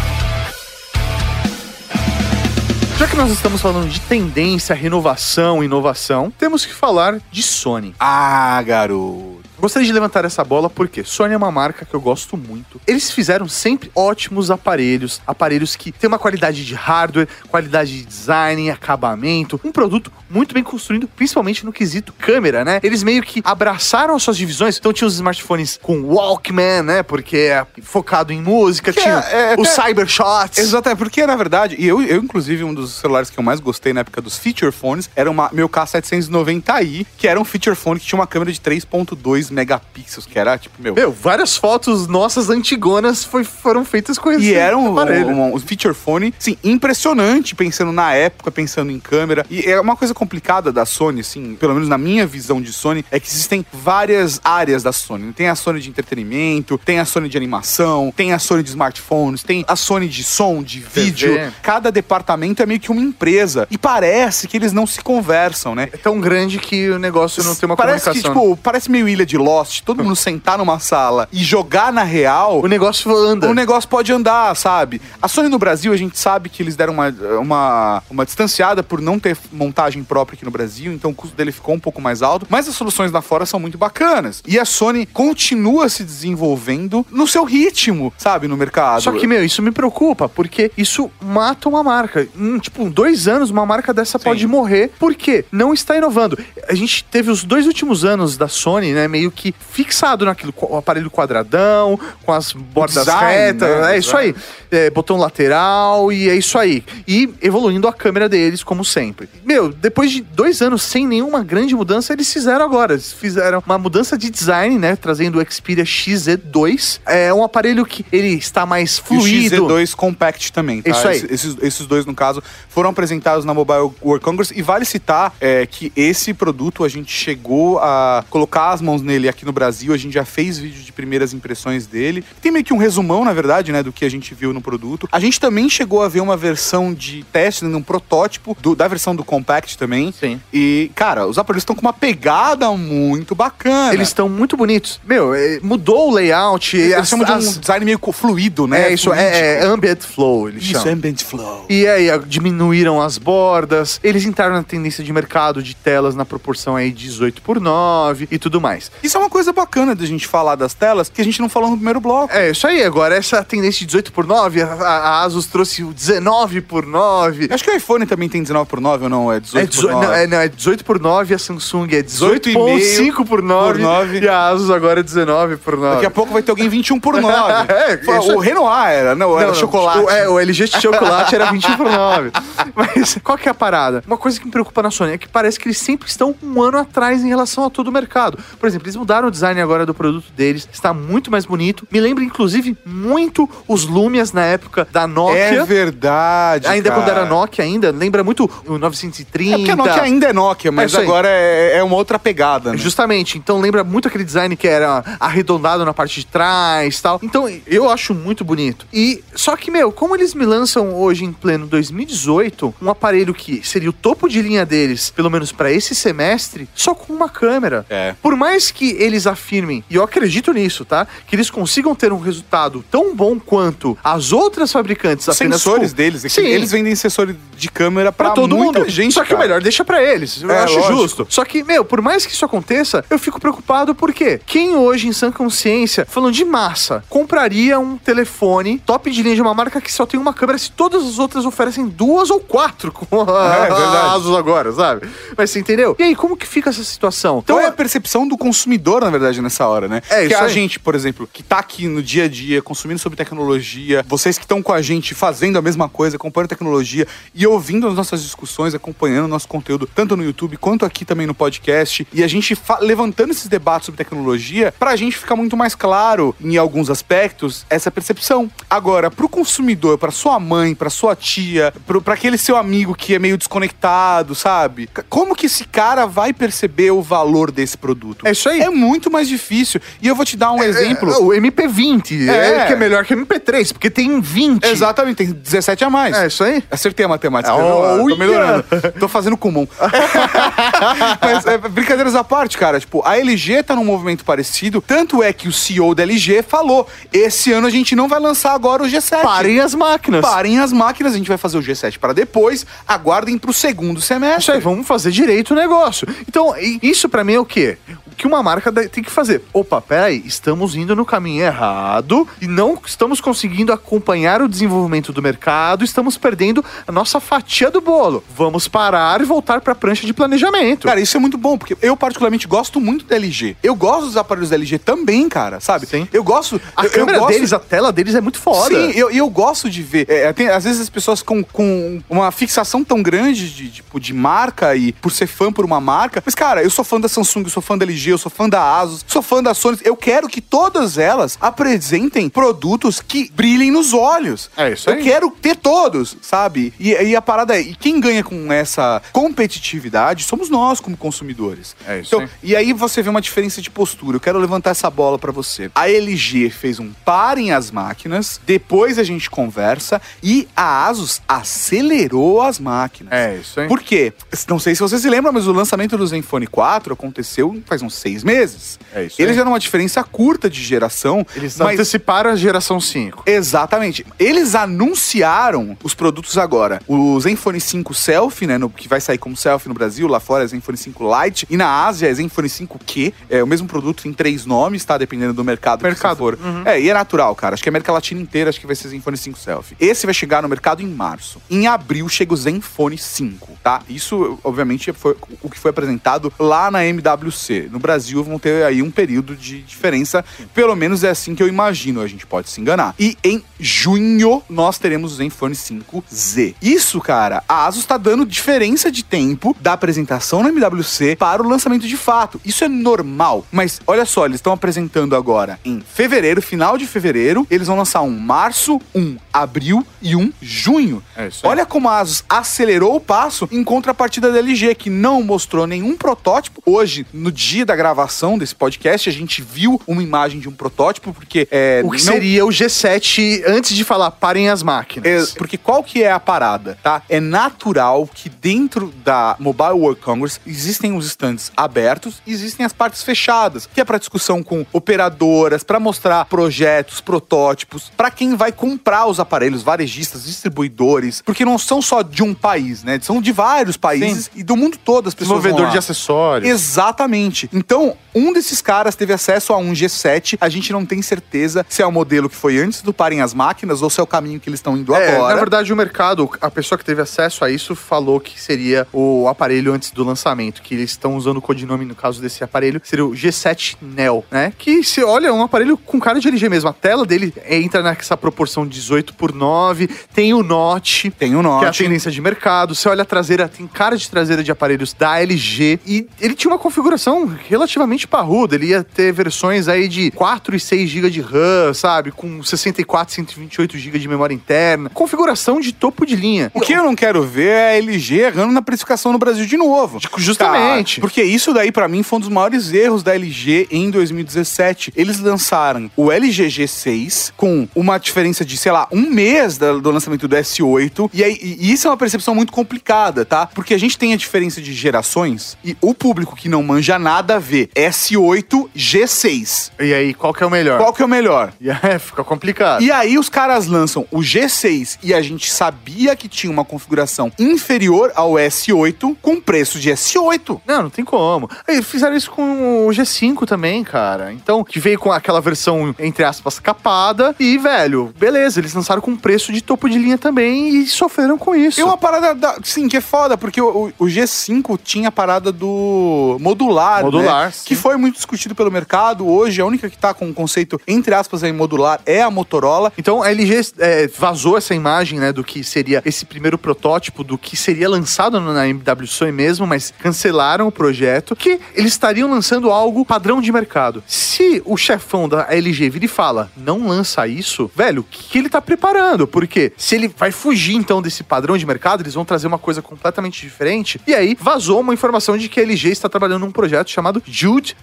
Speaker 2: Já que nós estamos falando de tendência, renovação, inovação, temos que falar de Sony.
Speaker 1: Ah, garoto.
Speaker 2: Gostaria de levantar essa bola porque Sony é uma marca que eu gosto muito. Eles fizeram sempre ótimos aparelhos, aparelhos que têm uma qualidade de hardware, qualidade de design, acabamento, um produto muito bem construído, principalmente no quesito câmera, né? Eles meio que abraçaram as suas divisões, então tinha os smartphones com Walkman, né? Porque é focado em música,
Speaker 1: Que
Speaker 2: tinha
Speaker 1: é- é-
Speaker 2: os
Speaker 1: é-
Speaker 2: Cybershots.
Speaker 1: Exatamente, porque na verdade, e eu, eu inclusive, um dos celulares que eu mais gostei na época dos feature phones era uma meu K790i, que era um feature phone que tinha uma câmera de 3.2 megapixels, que era tipo, meu.
Speaker 2: Meu, várias fotos nossas antigonas foi- foram feitas com esse
Speaker 1: E era um, um, um feature phone, sim, impressionante, pensando na época, pensando em câmera. E é uma coisa complicada da Sony, assim, pelo menos na minha visão de Sony, é que existem várias áreas da Sony. Tem a Sony de entretenimento, tem a Sony de animação, tem a Sony de smartphones, tem a Sony de som, de vídeo. Cada departamento é meio que uma empresa. E parece que eles não se conversam, né?
Speaker 2: É tão grande que o negócio não tem uma
Speaker 1: parece que,
Speaker 2: comunicação.
Speaker 1: tipo, parece meio ilha de Lost, todo mundo sentar numa sala e jogar na real.
Speaker 2: o negócio anda.
Speaker 1: O negócio pode andar, sabe? A Sony no Brasil, a gente sabe que eles deram uma, uma, uma distanciada por não ter montagem própria aqui no Brasil, então o custo dele ficou um pouco mais alto, mas as soluções lá fora são muito bacanas. E a Sony continua se desenvolvendo no seu ritmo, sabe, no mercado.
Speaker 2: Só que, meu, isso me preocupa, porque isso mata uma marca. Em, tipo, dois anos, uma marca dessa pode morrer, porque não está inovando. A gente teve os dois últimos anos da Sony, né, meio que fixado naquilo, o aparelho quadradão, com as bordas
Speaker 1: design,
Speaker 2: retas,
Speaker 1: né?
Speaker 2: é isso aí. É, botão lateral e é isso aí. E evoluindo a câmera deles, como sempre. Meu, depois de dois anos sem nenhuma grande mudança, eles fizeram agora. Eles fizeram uma mudança de design, né, trazendo o Xperia XZ2. É um aparelho que ele está mais
Speaker 1: E o
Speaker 2: fluido.
Speaker 1: XZ2 Compact também, tá?
Speaker 2: Isso aí.
Speaker 1: Esse- Esses, esses dois, no caso, foram apresentados na Mobile World Congress. E vale citar é, que esse produto a gente chegou a colocar as mãos nele aqui no Brasil. A gente já fez vídeo de primeiras impressões dele. Tem meio que um resumão, na verdade, né, do que a gente viu no produto. A gente também chegou a ver uma versão de teste, né, um protótipo do- da versão do Compact também.
Speaker 2: Sim.
Speaker 1: E, cara, os aparelhos estão com uma pegada muito bacana.
Speaker 2: Eles estão muito bonitos. Meu, é, mudou o layout.
Speaker 1: Eles
Speaker 2: as-
Speaker 1: chamam de um
Speaker 2: as-
Speaker 1: design meio fluido, né?
Speaker 2: É, isso, é, é ambient flow, eles
Speaker 1: Isso,
Speaker 2: chamam.
Speaker 1: ambient flow.
Speaker 2: E aí, diminuíram as bordas, eles entraram na tendência de mercado de telas na proporção aí 18 por 9 e tudo mais.
Speaker 1: Isso é uma coisa bacana da gente falar das telas que a gente não falou no primeiro bloco.
Speaker 2: É, isso aí. Agora, essa tendência de 18 por 9, a, a Asus trouxe o 19 por 9.
Speaker 1: Acho que o iPhone também tem 19 por 9 ou não? É 18
Speaker 2: É,
Speaker 1: por
Speaker 2: dezo-
Speaker 1: 9.
Speaker 2: não, é, não, é 18 por 9 a Samsung é
Speaker 1: 18,5
Speaker 2: 18,5 por 9,
Speaker 1: por 9.
Speaker 2: e a Asus agora é 19 por 9.
Speaker 1: Daqui a pouco vai ter alguém 21 por 9.
Speaker 2: É,
Speaker 1: o Renoir era, não, era
Speaker 2: Não, não,
Speaker 1: chocolate.
Speaker 2: O, é, o LG de chocolate era 21 por 9. Mas qual que é a parada? Uma coisa que me preocupa na Sony é que parece que eles sempre estão um ano atrás em relação a todo o mercado. Por exemplo, eles mudaram o design agora do produto deles, está muito mais bonito. Me lembra, inclusive, muito os Lumias na época da Nokia.
Speaker 1: É verdade.
Speaker 2: Ainda
Speaker 1: cara.
Speaker 2: quando era Nokia ainda, lembra muito o 930.
Speaker 1: É porque a Nokia ainda é Nokia, mas
Speaker 2: isso aí.
Speaker 1: agora é, é uma outra pegada, né?
Speaker 2: Justamente, então lembra muito aquele design que era arredondado na parte de trás tal. Então eu acho muito bonito. E só que, meu, como eles me lançam hoje em pleno 2018 um aparelho que seria o topo de linha deles, pelo menos pra esse semestre, só com uma câmera.
Speaker 1: É.
Speaker 2: Por mais que eles afirmem, e eu acredito nisso, tá? Que eles consigam ter um resultado tão bom quanto as outras fabricantes
Speaker 1: Os
Speaker 2: apenas
Speaker 1: sensores
Speaker 2: com-
Speaker 1: deles, é que
Speaker 2: Sim.
Speaker 1: eles vendem sensor de câmera pra,
Speaker 2: Pra todo
Speaker 1: muita
Speaker 2: mundo.
Speaker 1: gente.
Speaker 2: Só que o melhor deixa pra eles. Eu
Speaker 1: É,
Speaker 2: acho
Speaker 1: lógico.
Speaker 2: justo. Só que, meu, por mais que isso aconteça, eu fico preocupado porque quem hoje, em sã consciência, falando de massa, compraria um telefone top de linha de uma marca que só tem uma câmera se todas as outras oferecem duas ou quatro com a,
Speaker 1: É,
Speaker 2: Asus agora, sabe? Mas você entendeu? E aí, como que fica essa situação?
Speaker 1: Então é a percepção do consumidor, na verdade, nessa hora, né?
Speaker 2: É,
Speaker 1: que
Speaker 2: isso
Speaker 1: a
Speaker 2: aí.
Speaker 1: gente, por exemplo, que tá aqui no dia a dia, consumindo sobre tecnologia, vocês que estão com a gente fazendo a mesma coisa, acompanhando tecnologia e ouvindo as nossas discussões, acompanhando o nosso conteúdo, tanto no YouTube quanto aqui também no podcast, e a gente levantando esses debates sobre tecnologia, pra gente ficar muito mais claro, em alguns aspectos, essa percepção. Agora, pro consumidor, pra sua mãe, pra sua tia, pro, pra aquele seu amigo que é meio desconectado, sabe? Como que esse cara vai perceber o valor desse produto?
Speaker 2: É isso aí.
Speaker 1: É muito mais difícil. E eu vou te dar um exemplo.
Speaker 2: É, o MP20 é.
Speaker 1: É.
Speaker 2: que é melhor que MP3, porque tem 20.
Speaker 1: Exatamente, tem 17 a mais.
Speaker 2: É isso aí.
Speaker 1: Acertei a matemática.
Speaker 2: Oh,
Speaker 1: tô melhorando. Tô fazendo comum. Mas é, brincadeiras à parte, cara. Tipo, a LG tá num movimento parecido. Tanto é que o CEO da LG falou: esse ano a gente não vai lançar agora o G7.
Speaker 2: Parem as máquinas.
Speaker 1: Parem as máquinas, a gente vai fazer o G7 para depois. Aguardem pro segundo semestre.
Speaker 2: Isso aí, vamos fazer direito o negócio. Então, isso pra mim é o quê? O que uma marca tem que fazer? Opa, peraí, estamos indo no caminho errado e não estamos conseguindo acompanhar o desenvolvimento do mercado, estamos perdendo a nossa fatia do bolo. Vamos parar e voltar pra prancha de planejamento.
Speaker 1: Cara, isso é muito bom, porque eu particularmente gosto muito da LG. Eu gosto dos aparelhos da LG também, cara, sabe?
Speaker 2: Sim.
Speaker 1: Eu gosto...
Speaker 2: a
Speaker 1: eu, eu
Speaker 2: câmera
Speaker 1: gosto-
Speaker 2: deles, a tela deles é muito foda.
Speaker 1: Sim, eu, eu gosto de ver. É, tem- às vezes as pessoas com, com uma fixação tão grande de, tipo, de marca e por ser fã por uma marca. Mas, cara, eu sou fã da Samsung, eu sou fã da LG, eu sou fã da Asus, sou fã da Sony. Eu quero que todas elas apresentem produtos que brilhem nos olhos.
Speaker 2: É isso aí.
Speaker 1: Eu quero ter todos, sabe? E, e a parada é, e quem ganha com essa competitividade somos nós como consumidores.
Speaker 2: É isso
Speaker 1: Então,
Speaker 2: aí.
Speaker 1: e aí você vê uma diferença de postura. Eu quero levantar essa bola pra você. A LG fez um parem as máquinas, depois a gente conversa e a Asus acelerou as máquinas.
Speaker 2: É isso aí.
Speaker 1: Por quê? Não sei se você se lembra, mas o lançamento do Zenfone 4 aconteceu faz uns seis meses.
Speaker 2: É isso
Speaker 1: Eles
Speaker 2: aí.
Speaker 1: já eram uma diferença curta de geração.
Speaker 2: Eles
Speaker 1: mas
Speaker 2: anteciparam a geração 5.
Speaker 1: Exatamente. Eles anunciaram os produtos agora. O Zenfone 5 Selfie, né, no- que vai sair como Selfie no Brasil, lá fora é Zenfone 5 Lite, e na Ásia é Zenfone 5Q, é o mesmo produto em três nomes, tá? Dependendo do mercado. que
Speaker 2: Mercado.
Speaker 1: for. É, e é natural, cara. Acho que a América Latina inteira acho que vai ser Zenfone 5 Selfie. Esse vai chegar no mercado em março. Em abril chega o Zenfone 5, tá? Isso, obviamente, foi o que foi apresentado lá na MWC. No Brasil vão ter aí um período de diferença, pelo menos é assim que eu imagino, a gente pode se enganar. E em junho nós teremos o Zenfone 5Z. Isso, cara, a Asus tá dando diferença de tempo da apresentação na MWC para o lançamento de fato. Isso é normal, mas olha só, eles estão apresentando agora em fevereiro, final de fevereiro, eles vão lançar um março, um abril e um junho.
Speaker 2: É.
Speaker 1: Olha como a Asus acelerou o passo em contrapartida da LG, que não mostrou nenhum protótipo. Hoje, no dia da gravação desse podcast, a gente viu uma imagem de um protótipo, porque. É,
Speaker 2: O que
Speaker 1: não-
Speaker 2: seria o G7 antes de falar parem as
Speaker 1: é,
Speaker 2: máquinas.
Speaker 1: porque qual que é a parada, tá? É natural que dentro da Mobile World Congress existem os stands abertos e existem as partes fechadas, que é para discussão com operadoras, para mostrar projetos, protótipos, para quem vai comprar os aparelhos, varejistas, distribuidores, porque não são só de um país, né? São de vários países e do mundo todo as pessoas vão
Speaker 2: Desenvolvedor de acessórios.
Speaker 1: Exatamente. Então, um desses caras teve acesso a um G7. A gente não tem certeza se é o modelo que foi antes do parem as máquinas ou se é o caminho que eles estão indo
Speaker 2: É,
Speaker 1: agora.
Speaker 2: na verdade, o mercado, a pessoa que teve acesso a isso falou que seria o aparelho antes do lançamento, que eles estão usando o codinome no caso desse aparelho, seria o G7 Neo, né? Que se olha, é um aparelho com cara de LG mesmo. A tela dele entra nessa proporção 18 por 9, tem o Note,
Speaker 1: Tem o
Speaker 2: que é a
Speaker 1: Note.
Speaker 2: tendência de mercado. Você olha a traseira, tem cara de traseira de aparelhos da LG. E ele tinha uma configuração relativamente parruda. Ele ia ter versões aí de 4 e 6 GB de RAM, sabe? Com 64, 128 GB de memória interna. Configuração de topo de linha.
Speaker 1: O que eu não quero ver é a LG errando na precificação no Brasil de novo.
Speaker 2: Justamente.
Speaker 1: Cara, porque isso daí, pra mim, foi um dos maiores erros da LG em 2017. Eles lançaram o LG G6 com uma diferença de, sei lá, um mês do lançamento do S8. E, aí, e isso é uma percepção muito complicada, tá? Porque a gente tem a diferença de gerações e o público que não manja nada vê S8 G6.
Speaker 2: E aí, qual que é o melhor?
Speaker 1: Qual que é o melhor?
Speaker 2: E aí, fica complicado.
Speaker 1: E aí os caras lançam o G6 e a gente sabia que tinha uma configuração inferior ao S8 com preço de S8.
Speaker 2: Não, não tem como. Aí fizeram isso com o G5 também, cara. Então, que veio com aquela versão, entre aspas, capada. E, velho, beleza, eles lançaram com preço de topo de linha também e sofreram com isso.
Speaker 1: É uma parada, da, sim, que é foda, porque o, o- o G5 tinha a parada do modular,
Speaker 2: Modular,
Speaker 1: né? Que foi muito discutido pelo mercado. Hoje, a única que tá com o conceito, entre aspas, aí, modular é a Motorola.
Speaker 2: Então a LG é, vazou essa imagem, né, do que seria esse primeiro protótipo, do que seria lançado na MWSOI mesmo, mas cancelaram o projeto, que eles estariam lançando algo padrão de mercado. Se o chefão da LG vira e fala, não lança isso, velho, o que, ele tá preparando? Porque se ele vai fugir então desse padrão de mercado, eles vão trazer uma coisa completamente diferente. E aí vazou uma informação de que a LG está trabalhando num projeto chamado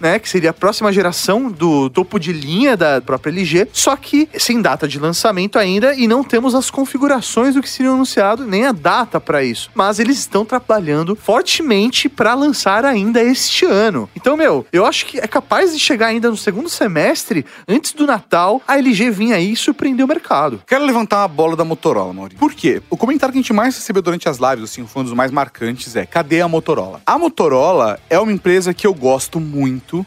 Speaker 2: Né, que seria a próxima geração do topo de linha da própria LG, só que sem data de lançamento ainda e não temos as configurações do que seria anunciado, nem a data para isso. Mas eles estão trabalhando fortemente para lançar ainda este ano. Então, meu, eu acho que é capaz de chegar ainda no segundo semestre, antes do Natal, a LG vir aí e surpreender o mercado.
Speaker 1: Quero levantar a bola da Motorola, Maurício. Por quê? O comentário que a gente mais recebeu durante as lives, assim, foi um dos mais marcantes, é cadê a Motorola? A Motorola é uma empresa que eu gosto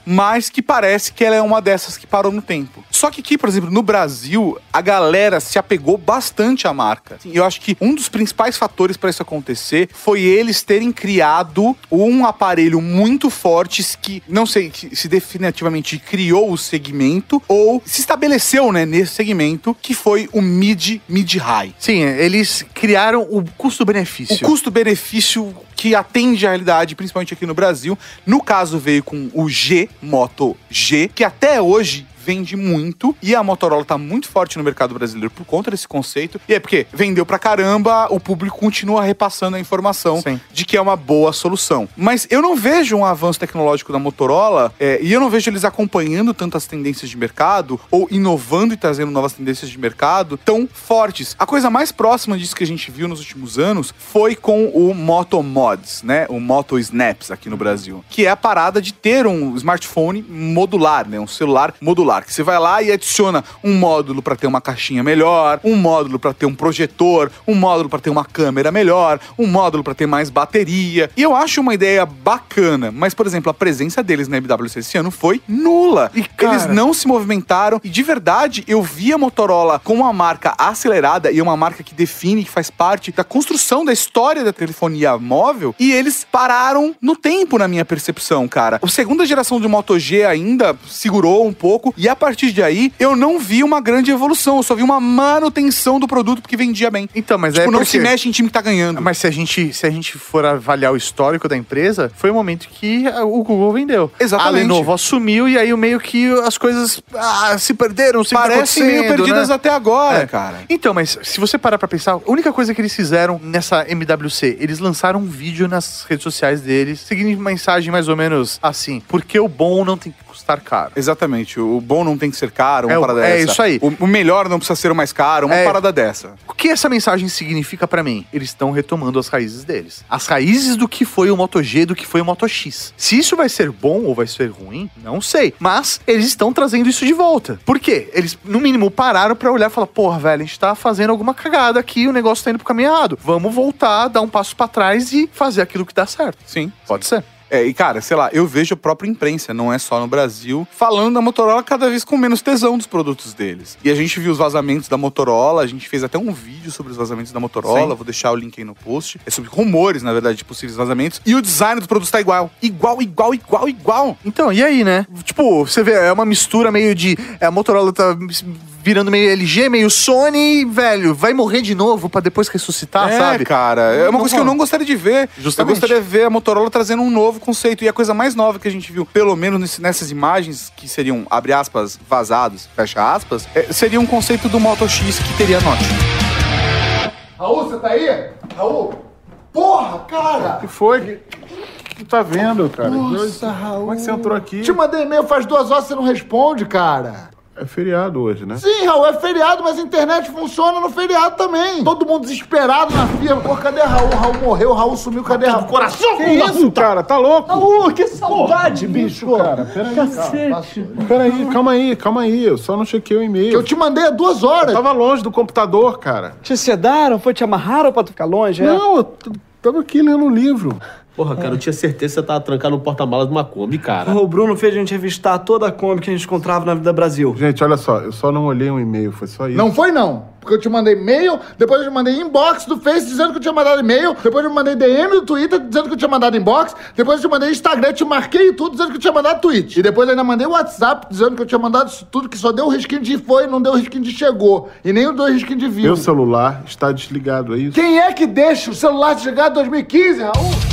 Speaker 1: mas que parece que ela é uma dessas que parou no tempo. Só que aqui, por exemplo, no Brasil, a galera se apegou bastante à marca. Assim, Eu acho que um dos principais fatores para isso acontecer foi eles terem criado um aparelho muito forte que, não sei se definitivamente criou o segmento ou se estabeleceu, né, nesse segmento, que foi o mid, mid-high.
Speaker 2: Sim, eles criaram o custo-benefício.
Speaker 1: O custo-benefício que atende a realidade, principalmente aqui no Brasil. No caso, veio com o G Moto G, que até hoje vende muito e a Motorola tá muito forte no mercado brasileiro por conta desse conceito. E é porque vendeu pra caramba, o público continua repassando a informação
Speaker 2: Sim.
Speaker 1: de que é uma boa solução. Mas eu não vejo um avanço tecnológico da Motorola é, e eu não vejo eles acompanhando tantas tendências de mercado ou inovando e trazendo novas tendências de mercado tão fortes. A coisa mais próxima disso que a gente viu nos últimos anos foi com o Moto Mods, né? O Moto Snaps aqui no Brasil, que é a parada de ter um smartphone modular, né? Um celular modular que você vai lá e adiciona um módulo para ter uma caixinha melhor, um módulo para ter um projetor, um módulo para ter uma câmera melhor, um módulo para ter mais bateria. E eu acho uma ideia bacana, mas por exemplo, a presença deles na MWC esse ano foi nula.
Speaker 2: E, cara-
Speaker 1: Eles não se movimentaram e de verdade eu vi a Motorola com uma marca acelerada e uma marca que define, que faz parte da construção da história da telefonia móvel e eles pararam no tempo na minha percepção, cara. A segunda geração do Moto G ainda segurou um pouco e a partir de aí eu não vi uma grande evolução, eu só vi uma manutenção do produto porque vendia bem.
Speaker 2: Então, mas
Speaker 1: tipo,
Speaker 2: é
Speaker 1: não
Speaker 2: porque-
Speaker 1: se mexe em time que tá ganhando.
Speaker 2: Mas se a gente, se a gente for avaliar o histórico da empresa, foi o momento que o Google vendeu.
Speaker 1: Exatamente.
Speaker 2: A Lenovo assumiu e aí meio que as coisas ah, se perderam, se
Speaker 1: Parecem meio perdidas
Speaker 2: né?
Speaker 1: até agora,
Speaker 2: É.
Speaker 1: cara.
Speaker 2: Então, mas se você parar pra pensar, a única coisa que eles fizeram nessa MWC, eles lançaram um vídeo nas redes sociais deles, seguindo uma mensagem mais ou menos assim: porque o bom não tem que custar caro.
Speaker 1: Exatamente. O bom não tem que ser caro, uma
Speaker 2: É,
Speaker 1: parada
Speaker 2: é
Speaker 1: dessa.
Speaker 2: isso aí.
Speaker 1: O, o melhor não precisa ser o mais caro, uma
Speaker 2: É.
Speaker 1: parada dessa.
Speaker 2: O que essa mensagem significa pra mim? Eles estão retomando as raízes deles. As raízes do que foi o Moto G, do que foi o Moto X. Se isso vai ser bom ou vai ser ruim, não sei. Mas eles estão trazendo isso de volta. Por quê? Eles, no mínimo, pararam pra olhar e falar: porra, velho, a gente tá fazendo alguma cagada aqui, o negócio tá indo pro caminho errado. Vamos voltar, dar um passo pra trás e fazer aquilo que dá certo.
Speaker 1: Sim.
Speaker 2: Pode ser.
Speaker 1: É, e cara, sei lá, eu vejo a própria imprensa, não é só no Brasil, falando da Motorola cada vez com menos tesão dos produtos deles. E a gente viu os vazamentos da Motorola, a gente fez até um vídeo sobre os vazamentos da Motorola,
Speaker 2: Sim.
Speaker 1: vou deixar o link aí no post. É sobre rumores, na verdade, de possíveis vazamentos. E o design dos produtos tá igual. Igual, igual, igual, igual.
Speaker 2: Então, e aí, né? Tipo, você vê, é uma mistura meio de. A Motorola tá virando meio LG, meio Sony, velho, vai morrer de novo pra depois ressuscitar,
Speaker 1: é,
Speaker 2: sabe?
Speaker 1: cara, é uma
Speaker 2: Não
Speaker 1: coisa que eu não gostaria de ver.
Speaker 2: Justamente.
Speaker 1: Eu gostaria de ver a Motorola trazendo um novo conceito. E a coisa mais nova que a gente viu, pelo menos nessas imagens, que seriam, abre aspas, vazados, fecha aspas, é, seria um conceito do Moto X que teria Note.
Speaker 6: Raul, você tá aí? Raul? Porra, cara!
Speaker 10: que foi? O que, que tu tá vendo, cara?
Speaker 6: Nossa, Raul.
Speaker 10: Como é que você entrou aqui?
Speaker 6: Te mandei e-mail faz duas horas você não responde, cara.
Speaker 10: É feriado hoje, né?
Speaker 6: Sim, Raul, é feriado, mas a internet funciona no feriado também. Todo mundo desesperado na firma. Pô, cadê Raul? Raul morreu, Raul sumiu, cadê Raul?
Speaker 3: Coração,
Speaker 10: Que isso, cara? Tá louco?
Speaker 3: Raul, que saudade, bicho.
Speaker 10: Cara, peraí, cara. Peraí, calma aí, calma aí. Eu só não chequei o e-mail.
Speaker 6: Eu te mandei há duas horas.
Speaker 10: Eu tava longe do computador, cara.
Speaker 3: Te sedaram? Foi te amarraram pra tu ficar longe, é?
Speaker 10: Não, eu tava aqui lendo um livro.
Speaker 11: Porra, cara, eu tinha certeza que você tava trancado no porta-malas de uma Kombi, cara.
Speaker 4: O Bruno fez a gente revistar toda a Kombi que a gente encontrava na Vida Brasil.
Speaker 10: Gente, olha só, eu só não olhei um e-mail, foi só isso.
Speaker 6: Não foi, não. Porque eu te mandei e-mail, depois eu te mandei inbox do Face dizendo que eu tinha mandado e-mail, depois eu te mandei DM do Twitter dizendo que eu tinha mandado inbox, depois eu te mandei Instagram, te marquei e tudo dizendo que eu tinha mandado tweet. E depois eu ainda mandei WhatsApp dizendo que eu tinha mandado isso tudo, que só deu o risquinho de foi, não deu o risquinho de chegou. E nem o deu o risquinho de viu.
Speaker 10: Meu celular está desligado, é isso?
Speaker 6: Quem é que deixa o celular chegar em 2015, Raul?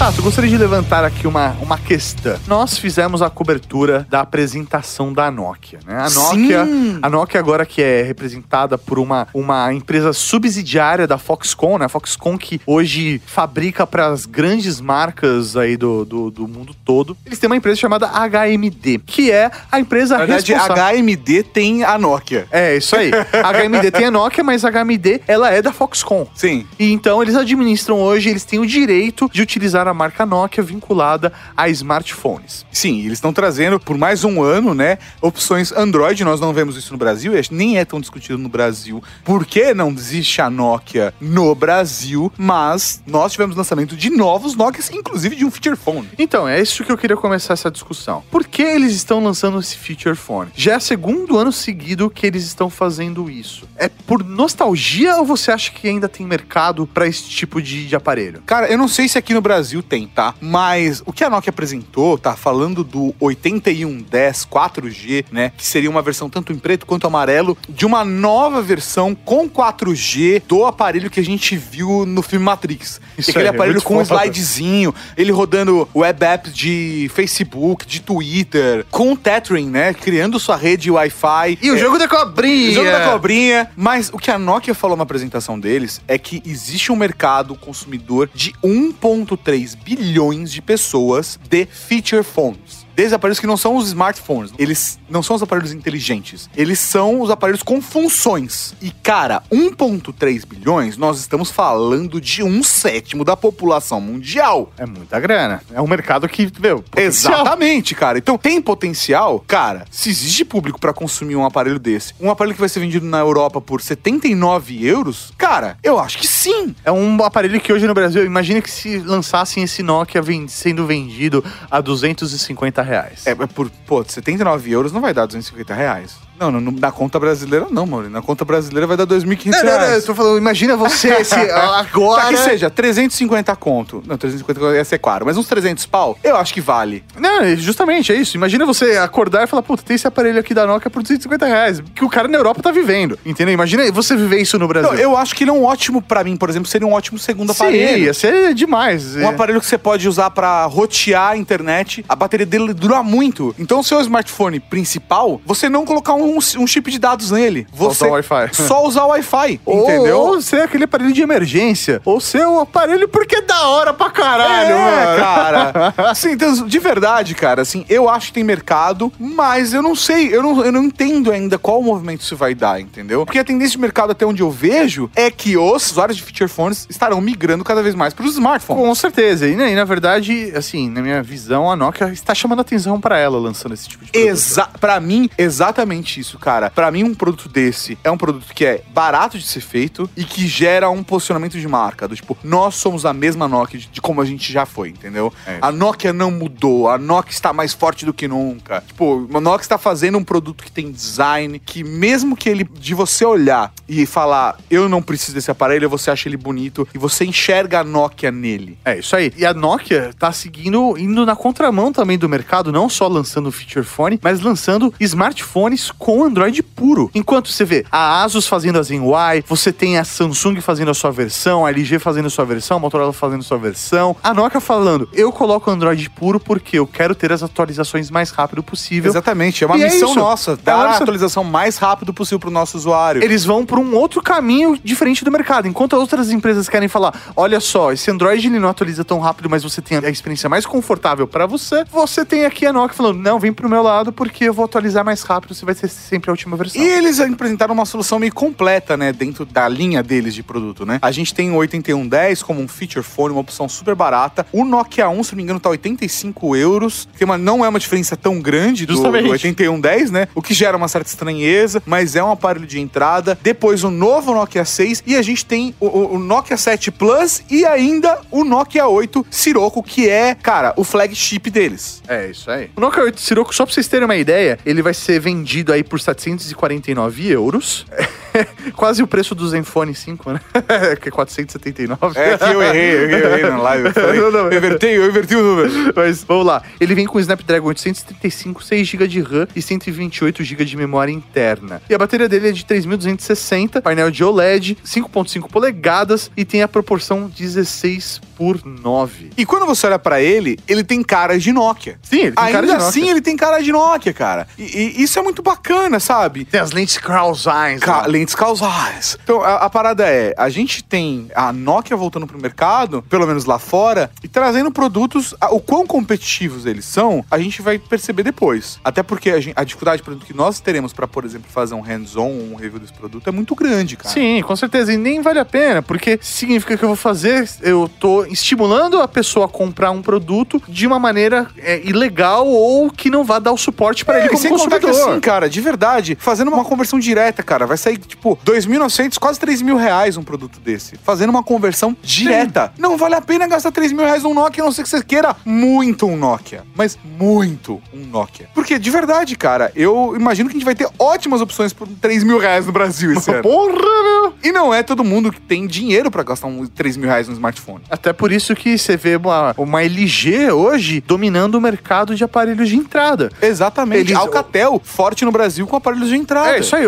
Speaker 2: Tato, eu gostaria de levantar aqui uma, uma questão. Nós fizemos a cobertura da apresentação da Nokia, né? A Nokia, a Nokia agora que é representada por uma, uma empresa subsidiária da Foxconn, né? A Foxconn que hoje fabrica para as grandes marcas aí do, do, do mundo todo. Eles têm uma empresa chamada HMD, que é a empresa
Speaker 1: Na verdade,
Speaker 2: responsável...
Speaker 1: HMD tem a Nokia.
Speaker 2: É, isso aí. HMD tem a Nokia, mas a HMD, ela é da Foxconn.
Speaker 1: Sim.
Speaker 2: E então eles administram hoje, eles têm o direito de utilizar a marca Nokia vinculada a smartphones.
Speaker 1: Sim, eles estão trazendo por mais um ano, né, opções Android. Nós não vemos isso no Brasil, e nem é tão discutido no Brasil. Por que não existe a Nokia no Brasil? Mas nós tivemos lançamento de novos Nokias, inclusive de um feature phone.
Speaker 2: Então, é isso que eu queria começar essa discussão. Por que eles estão lançando esse feature phone? Já é o segundo ano seguido que eles estão fazendo isso. É por nostalgia ou você acha que ainda tem mercado para esse tipo de, de aparelho?
Speaker 1: Cara, eu não sei se aqui no Brasil tem, tá? Mas o que a Nokia apresentou, tá? Falando do 8110 4G, né? Que seria uma versão tanto em preto quanto amarelo, de uma nova versão com 4G do aparelho que a gente viu no filme Matrix.
Speaker 2: Isso
Speaker 1: aquele
Speaker 2: é
Speaker 1: aparelho com um slidezinho, ele rodando web apps de Facebook, de Twitter, com o Tethering, né? Criando sua rede Wi-Fi.
Speaker 2: E o
Speaker 1: É,
Speaker 2: jogo da cobrinha!
Speaker 1: o jogo da cobrinha. Mas o que a Nokia falou na apresentação deles é que existe um mercado consumidor de 1,3 bilhões de pessoas de feature phones. Desde aparelhos que não são os smartphones. Eles não são os aparelhos inteligentes. Eles são os aparelhos com funções. E, cara, 1,3 bilhões, nós estamos falando de um sétimo da população mundial.
Speaker 2: É muita grana. É um mercado que, meu, potencial.
Speaker 1: Exatamente, cara. Então tem potencial, cara. Se existe público pra consumir um aparelho desse, um aparelho que vai ser vendido na Europa por 79 euros, cara, eu acho que sim.
Speaker 2: É um aparelho que hoje no Brasil, imagina que se lançassem esse Nokia sendo vendido a 250 reais.
Speaker 1: É, é por, pô, 79 euros não vai dar 250 reais. Não, não, na conta brasileira não, mano. Na conta brasileira vai dar 2.500
Speaker 2: Não, não, não, eu
Speaker 1: reais.
Speaker 2: tô falando, imagina você se agora.
Speaker 1: Tá, que seja, 350 conto. Não, 350 ia ser caro, mas uns 300 pau, eu acho que vale.
Speaker 2: Não, é justamente, é isso. Imagina você acordar e falar, puta, tem esse aparelho aqui da Nokia por 250 reais, que o cara na Europa tá vivendo, entendeu? Imagina você viver isso no Brasil.
Speaker 1: Não, eu acho que ele é um ótimo, pra mim, por exemplo, seria um ótimo segundo
Speaker 2: Sim,
Speaker 1: aparelho.
Speaker 2: ia ser demais.
Speaker 1: Um aparelho que você pode usar pra rotear a internet, a bateria dele dura muito. Então, o seu smartphone principal, você não colocar um, um chip de dados nele. Você
Speaker 2: usar o Wi-Fi.
Speaker 1: Só usar o Wi-Fi,
Speaker 2: Ou-
Speaker 1: entendeu?
Speaker 2: Ou ser aquele aparelho de emergência. Ou ser o aparelho porque é da hora pra caralho,
Speaker 1: é,
Speaker 2: mano.
Speaker 1: cara. Assim, então, de verdade, cara, assim, eu acho que tem mercado, mas eu não sei, eu não, eu não entendo ainda qual movimento isso vai dar, entendeu? Porque a tendência de mercado, até onde eu vejo, é que os usuários de feature phones estarão migrando cada vez mais para os smartphones.
Speaker 2: Com certeza. E, né, e, na verdade, assim, na minha visão, a Nokia está chamando atenção pra ela lançando esse tipo de produto.
Speaker 1: Exa pra mim, exatamente exatamente isso, cara. Pra mim, um produto desse é um produto que é barato de ser feito e que gera um posicionamento de marca. Do tipo, nós somos a mesma Nokia de, de como a gente já foi, entendeu? a Nokia não mudou, a Nokia está mais forte do que nunca. Tipo, a Nokia está fazendo um produto que tem design, que mesmo que ele, de você olhar e falar, eu não preciso desse aparelho, você acha ele bonito e você enxerga a Nokia nele.
Speaker 2: É isso aí. E a Nokia tá seguindo, indo na contramão também do mercado, não só lançando feature phone, mas lançando smartphones com Android puro. Enquanto você vê a Asus fazendo a ZenY, você tem a Samsung fazendo a sua versão, a LG fazendo a sua versão, a Motorola fazendo a sua versão, a Nokia falando, eu coloco Android puro porque eu quero ter as atualizações mais rápido possível.
Speaker 1: Exatamente, é uma
Speaker 2: E
Speaker 1: missão
Speaker 2: isso.
Speaker 1: nossa,
Speaker 2: É
Speaker 1: dar
Speaker 2: uma
Speaker 1: a atualização mais rápido possível pro nosso usuário.
Speaker 2: Eles vão por um outro caminho diferente do mercado. Enquanto outras empresas querem falar, olha só, esse Android ele não atualiza tão rápido, mas você tem a experiência mais confortável pra você. Você tem aqui a Nokia falando, não, vem pro meu lado porque eu vou atualizar mais rápido, você vai ter sempre a última versão.
Speaker 1: E eles apresentaram uma solução meio completa, né, dentro da linha deles de produto, né? A gente tem o 8110 como um feature phone, uma opção super barata. O Nokia 1, se não me engano, tá 85 euros, que é uma- não é uma diferença tão grande do, do
Speaker 2: Justamente.
Speaker 1: 8110, né? O que gera uma certa estranheza, mas é um aparelho de entrada. Depois o novo Nokia 6 e a gente tem o, o- o Nokia 7 Plus e ainda o Nokia 8 Sirocco, que é, cara, o flagship deles.
Speaker 2: É, isso aí. O Nokia 8 Sirocco, só pra vocês terem uma ideia, ele vai ser vendido aí por 749 euros. Quase o preço do Zenfone 5, né? que é 479.
Speaker 1: É que eu errei, eu errei na live. Eu, falei,
Speaker 2: Não, não.
Speaker 1: eu inverti, eu inverti o número.
Speaker 2: Mas vamos lá. Ele vem com o Snapdragon 835, 6 GB de RAM e 128 GB de memória interna. E a bateria dele é de 3260, painel de OLED, 5.5 polegadas e tem a proporção 16 por 9.
Speaker 1: E quando você olha pra ele, ele tem cara de Nokia.
Speaker 2: Sim, ele tem
Speaker 1: Ainda
Speaker 2: cara de Nokia.
Speaker 1: assim, ele tem cara de Nokia, cara. E, e isso é muito bacana, sabe?
Speaker 2: Tem as lentes Krauss Eyes.
Speaker 1: Ca
Speaker 2: né?
Speaker 1: lentes causais. Então, a, a parada é, a gente tem a Nokia voltando pro mercado, pelo menos lá fora, e trazendo produtos, a- o quão competitivos eles são, a gente vai perceber depois. Até porque a, gen- a dificuldade produto que nós teremos pra, por exemplo, fazer um hands-on, um review desse produto é muito grande, cara.
Speaker 2: Sim, com certeza. E nem vale a pena, porque significa que eu vou fazer, eu tô estimulando a pessoa a comprar um produto de uma maneira é, ilegal ou que não vá dar o suporte para
Speaker 1: É,
Speaker 2: ele como
Speaker 1: sem contar
Speaker 2: consumidor.
Speaker 1: que assim, cara, de verdade, fazendo uma conversão direta, cara, vai sair, tipo, 2.900, quase 3 mil reais um produto desse. Fazendo uma conversão direta. Não vale a pena gastar 3 mil reais num Nokia, a não ser que você queira muito um Nokia. Mas muito um Nokia. Porque, de verdade, cara, eu imagino que a gente vai ter ótimas opções por 3 mil reais no Brasil esse ano.
Speaker 2: Porra, meu!
Speaker 1: E não é todo mundo que tem dinheiro pra gastar um 3 mil reais no smartphone.
Speaker 2: Até por isso que você vê uma, uma LG hoje dominando o mercado de aparelhos de entrada.
Speaker 1: Exatamente.
Speaker 2: Eles-
Speaker 1: Alcatel, forte no Brasil com aparelhos de entrada.
Speaker 2: É isso aí.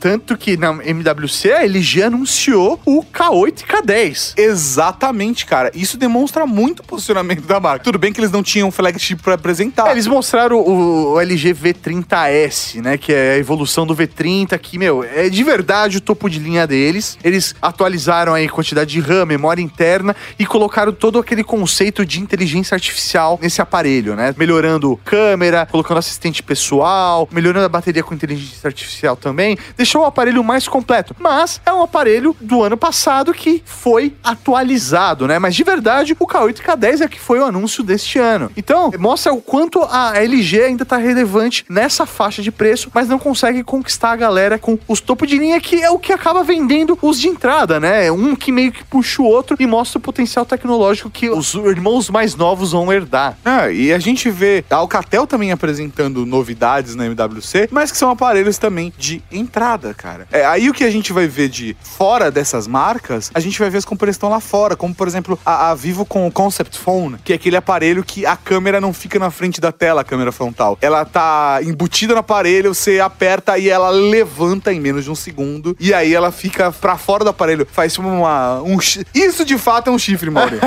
Speaker 2: Tanto que na MWC a LG anunciou o K8 e K10.
Speaker 1: Exatamente, cara. Isso demonstra muito o posicionamento da marca. Tudo bem que eles não tinham flagship pra apresentar.
Speaker 2: É, eles mostraram o, o LG V30S, né? Que é a evolução do V30, que, meu, é de verdade o topo de linha deles. Eles atualizaram aí quantidade de RAM, memória interna e colocaram todo aquele conceito de inteligência artificial nesse aparelho, né? Melhorando câmera, colocando assistente pessoal, melhorando a bateria com inteligência artificial também. Deixou o aparelho mais completo. Mas é um aparelho do ano passado que foi atualizado, né? Mas de verdade, o K8 e K10 é que foi o anúncio deste ano. Então, mostra o quanto a LG ainda tá relevante nessa faixa de preço, mas não consegue conquistar a galera com os topo de linha, que é o que acaba vendendo os de entrada, né? Um que meio que puxa o outro e mostra o potencial tecnológico que os irmãos mais novos vão herdar.
Speaker 1: Ah, e a gente vê a Alcatel também apresentando novidades na MWC, mas que são aparelhos também de entrada, cara. É, aí o que a gente vai ver de fora dessas marcas, a gente vai ver as como eles estão lá fora, como por exemplo a, a Vivo com o Concept Phone, que é aquele aparelho que a câmera não fica na frente da tela, a câmera frontal. Ela tá embutida no aparelho, você aperta e ela levanta em menos de um segundo, e aí ela fica pra fora do aparelho, faz tipo uma... Um, isso de fato é um chifre, Mauro.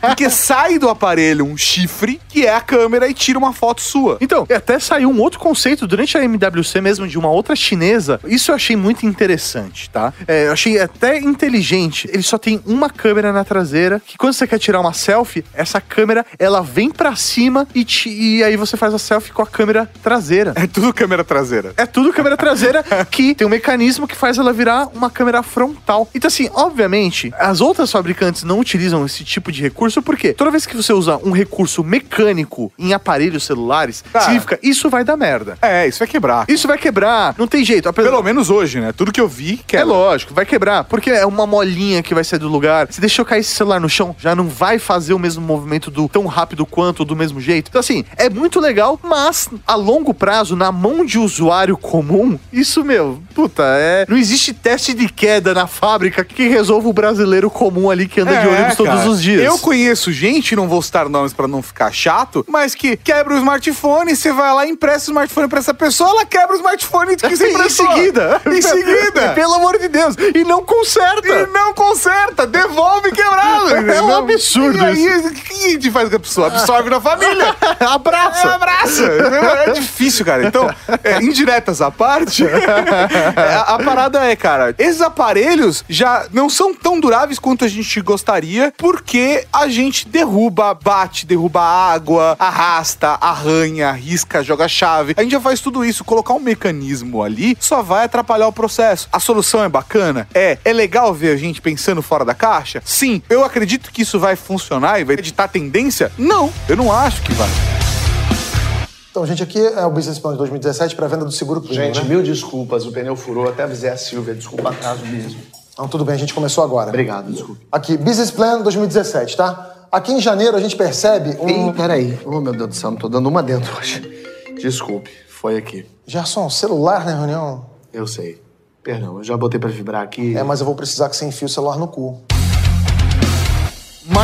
Speaker 1: Porque sai do aparelho um chifre, que é a câmera, e tira uma foto sua.
Speaker 2: Então, até saiu um outro conceito durante a MWC mesmo de uma outra chinesa. Isso eu achei muito interessante, tá? É, eu achei até inteligente. Ele só tem uma câmera na traseira, que quando você quer tirar uma selfie, essa câmera, ela vem pra cima e, te- e aí você faz a selfie com a câmera traseira.
Speaker 1: É tudo câmera traseira.
Speaker 2: É tudo câmera traseira que tem um mecanismo que faz ela virar uma câmera frontal. Então, assim, obviamente, as outras fabricantes não utilizam utilizam esse tipo de recurso porque toda vez que você usa um recurso mecânico em aparelhos celulares, significa isso vai dar merda.
Speaker 1: É, isso vai quebrar.
Speaker 2: Isso vai quebrar, não tem jeito. Apesar-
Speaker 1: Pelo menos hoje, né? Tudo que eu vi,
Speaker 2: É
Speaker 1: quebra.
Speaker 2: lógico, vai quebrar, porque é uma molinha que vai sair do lugar. Se deixou cair esse celular no chão, já não vai fazer o mesmo movimento do tão rápido quanto do mesmo jeito. Então, assim, é muito legal, mas a longo prazo, na mão de usuário comum, isso, meu, puta, é. Não existe teste de queda na fábrica que resolva o brasileiro comum ali que anda de
Speaker 1: É,
Speaker 2: ônibus todos os dias.
Speaker 1: Eu conheço gente, não vou citar nomes pra não ficar chato, mas que quebra o smartphone, você vai lá e empresta o smartphone pra essa pessoa, ela quebra o smartphone que você
Speaker 2: em seguida.
Speaker 1: Em seguida.
Speaker 2: Pelo amor de Deus. E não conserta.
Speaker 1: E não conserta, devolve quebrado.
Speaker 2: É um absurdo
Speaker 1: E aí, o que a gente faz com a pessoa? Absorve na família.
Speaker 2: Abraça.
Speaker 1: É, abraça. É difícil, cara. Então, é, indiretas à parte, é, a, a parada é, cara, esses aparelhos já não são tão duráveis quanto a gente gostaria, porque a gente derruba, bate, derruba água, arrasta, arranha, risca, joga chave. A gente já faz tudo isso. Colocar um mecanismo ali só vai atrapalhar o processo. A solução é bacana? É. É legal ver a gente pensando fora da caixa? Sim. Eu acredito que isso vai funcionar e vai editar tendência? Não. Eu não acho que vai.
Speaker 8: Então, gente, aqui é o Business Plan de 2017 para venda do seguro primo,
Speaker 12: Gente,
Speaker 8: né?
Speaker 12: mil desculpas, o pneu furou, até avisei a Silvia, desculpa atraso mesmo.
Speaker 8: Então, tudo bem, a gente começou agora.
Speaker 12: Obrigado, desculpa.
Speaker 8: Aqui, Business Plan 2017, tá? Aqui em janeiro a gente percebe um...
Speaker 12: Ih, peraí. Oh, meu Deus do céu, não tô dando uma dentro hoje. Desculpe, foi aqui.
Speaker 8: Gerson, celular na reunião?
Speaker 12: Eu sei. Perdão, eu já botei pra vibrar aqui.
Speaker 8: É, mas eu vou precisar que você enfie o celular no cu.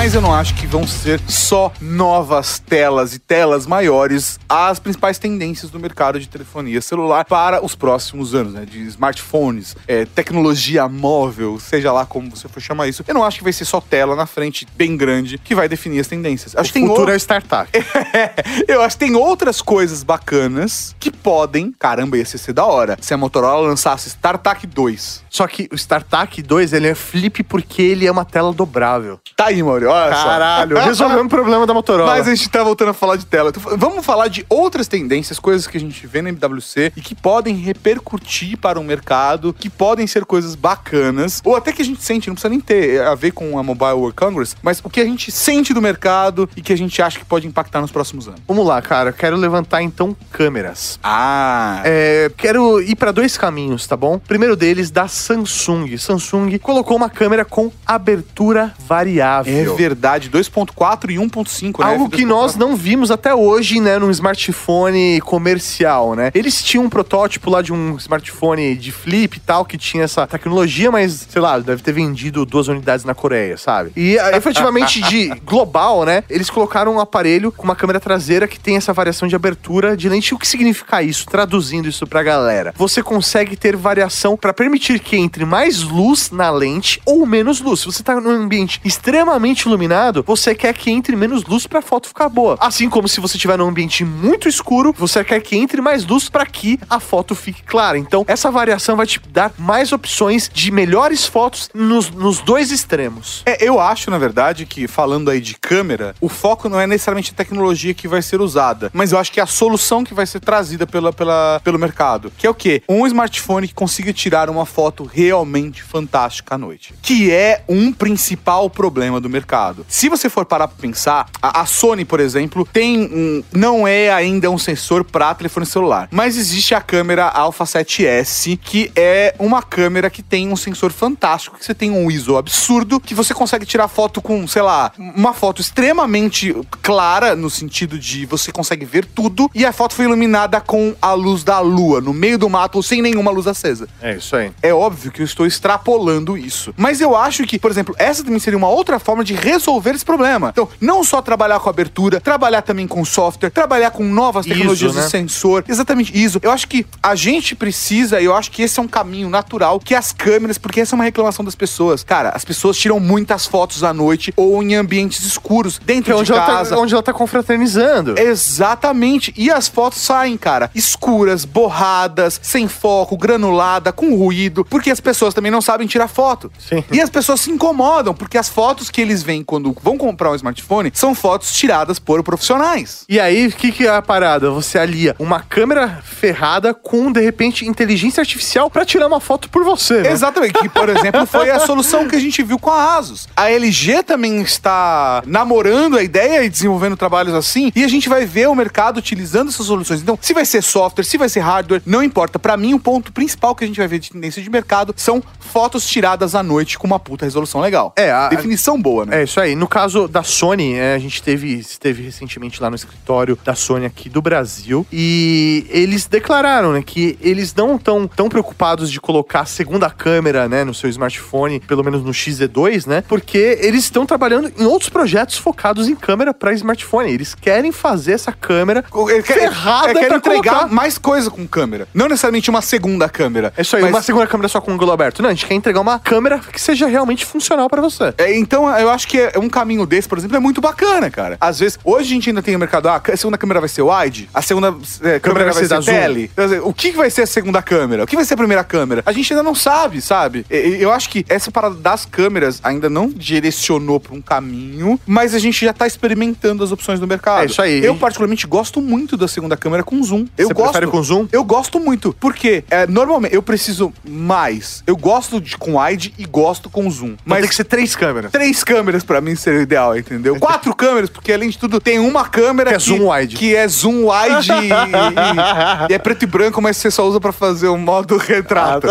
Speaker 1: Mas eu não acho que vão ser só novas telas e telas maiores as principais tendências do mercado de telefonia celular para os próximos anos, né? De smartphones, é, tecnologia móvel, seja lá como você for chamar isso. Eu não acho que vai ser só tela na frente bem grande que vai definir as tendências. Acho
Speaker 2: o
Speaker 1: que tem
Speaker 2: futuro
Speaker 1: o-
Speaker 2: é startup.
Speaker 1: eu acho que tem outras coisas bacanas que podem. Caramba, ia ser da hora. Se a Motorola lançasse StarTAC 2.
Speaker 2: Só que o StarTAC 2, ele é flip porque ele é uma tela dobrável.
Speaker 1: Tá aí, Mauro. Olha só.
Speaker 2: Caralho, resolvemos o problema da Motorola.
Speaker 1: Mas a gente tá voltando a falar de tela. Então, Vamos falar de outras tendências, coisas que a gente vê na MWC e que podem repercutir para o mercado, que podem ser coisas bacanas, ou até que a gente sente, não precisa nem ter a ver com a Mobile World Congress, mas o que a gente sente do mercado e que a gente acha que pode impactar nos próximos anos.
Speaker 2: Vamos lá, cara. Eu quero levantar então câmeras.
Speaker 1: Ah,
Speaker 2: É, quero ir para dois caminhos, tá bom? Primeiro deles, da Samsung. Samsung colocou uma câmera com abertura
Speaker 1: é
Speaker 2: variável.
Speaker 1: verdade. 2.4 e 1.5, né?
Speaker 2: Algo que nós não vimos até hoje, né, num smartphone comercial, né? Eles tinham um protótipo lá de um smartphone de flip e tal, que tinha essa tecnologia, mas, sei lá, deve ter vendido duas unidades na Coreia, sabe? E ah, efetivamente de global, né, eles colocaram um aparelho com uma câmera traseira que tem essa variação de abertura de lente. O que significa isso? Traduzindo isso pra galera. Você consegue ter variação pra permitir que entre mais luz na lente ou menos luz. Se você tá num ambiente extremamente iluminado, você quer que entre menos luz pra foto ficar boa. Assim como se você estiver num ambiente muito escuro, você quer que entre mais luz pra que a foto fique clara. Então, essa variação vai te dar mais opções de melhores fotos nos, nos dois extremos.
Speaker 1: É, eu acho, na verdade, que falando aí de câmera, o foco não é necessariamente a tecnologia que vai ser usada, mas eu acho que é a solução que vai ser trazida pela, pela, pelo mercado. Que é o quê? Um smartphone que consiga tirar uma foto realmente fantástica à noite. Que é um principal problema do mercado. Se você for parar pra pensar, a, a Sony, por exemplo, tem um, não é ainda um sensor para telefone celular, mas existe a câmera Alpha 7S, que é uma câmera que tem um sensor fantástico, que você tem um ISO absurdo, que você consegue tirar foto com, sei lá, uma foto extremamente clara, no sentido de você consegue ver tudo, e a foto foi iluminada com a luz da lua, no meio do mato, sem nenhuma luz acesa.
Speaker 2: É isso aí.
Speaker 1: É óbvio que eu estou extrapolando isso. Mas eu acho que, por exemplo, essa também seria uma outra forma de resolver esse problema. Então, não só trabalhar com abertura, trabalhar também com software, trabalhar com novas
Speaker 2: ISO,
Speaker 1: tecnologias
Speaker 2: né?
Speaker 1: de sensor. Exatamente isso. Eu acho que a gente precisa, e eu acho que esse é um caminho natural, que as câmeras, porque essa é uma reclamação das pessoas. Cara, as pessoas tiram muitas fotos à noite ou em ambientes escuros, dentro
Speaker 2: é
Speaker 1: de
Speaker 2: onde ela,
Speaker 1: casa.
Speaker 2: tá, onde ela tá confraternizando.
Speaker 1: Exatamente. E as fotos saem, cara, escuras, borradas, sem foco, granulada, com ruído, porque as pessoas também não sabem tirar foto.
Speaker 2: Sim.
Speaker 1: E as pessoas se incomodam, porque as fotos que eles veem quando vão comprar um smartphone são fotos tiradas por profissionais.
Speaker 2: E aí, o que, que é a parada? Você alia uma câmera ferrada com, de repente, inteligência artificial pra tirar uma foto por você, né?
Speaker 1: Exatamente, que por exemplo foi a solução que a gente viu com a Asus. A LG também está namorando a ideia e desenvolvendo trabalhos assim, e a gente vai ver o mercado utilizando essas soluções. Então, se vai ser software, se vai ser hardware, não importa. Pra mim, o ponto principal que a gente vai ver de tendência de mercado são fotos tiradas à noite com uma puta resolução legal.
Speaker 2: É, a,
Speaker 1: Definição boa, né?
Speaker 2: É isso aí. No caso da Sony, é, a gente teve, esteve recentemente lá no escritório da Sony aqui do Brasil e eles declararam né, que eles não estão tão preocupados de colocar a segunda câmera né, no seu smartphone, pelo menos no XZ2, né? Porque eles estão trabalhando em outros projetos focados em câmera para smartphone. Eles querem fazer essa câmera
Speaker 1: Ele quer,
Speaker 2: ferrada
Speaker 1: ele quer
Speaker 2: pra
Speaker 1: entregar
Speaker 2: colocar.
Speaker 1: mais coisa com câmera. Não necessariamente uma segunda câmera.
Speaker 2: É isso aí,
Speaker 1: Mas-
Speaker 2: uma segunda câmera só com o ângulo aberto. Não, a gente quer entregar uma câmera que seja realmente funcional para você.
Speaker 1: É, então, eu acho que é um caminho desse, por exemplo, é muito bacana, cara. Às vezes, hoje a gente ainda tem no mercado, ah, a segunda câmera vai ser wide, a segunda é, câmera vai,
Speaker 2: vai ser
Speaker 1: ser, tele. Dizer, O que vai ser a segunda câmera? O que vai ser a primeira câmera? A gente ainda não sabe, sabe? Eu acho que essa parada das câmeras ainda não direcionou pra um caminho, mas a gente já tá experimentando as opções do mercado.
Speaker 2: É isso aí.
Speaker 1: Eu, particularmente, gosto muito da segunda câmera com zoom. Eu
Speaker 2: Você
Speaker 1: gosto.
Speaker 2: prefere com zoom?
Speaker 1: Eu gosto muito. Porque, é, normalmente, eu preciso mais. Eu gosto de com wide e gosto com zoom.
Speaker 2: Mas tem que ser três câmeras.
Speaker 1: Três câmeras pra mim seria o ideal, entendeu? Quatro câmeras, porque além de tudo, tem uma câmera
Speaker 2: Que é zoom wide.
Speaker 1: Que é zoom wide e, e- e é preto e branco, mas você só usa pra fazer o modo retrato.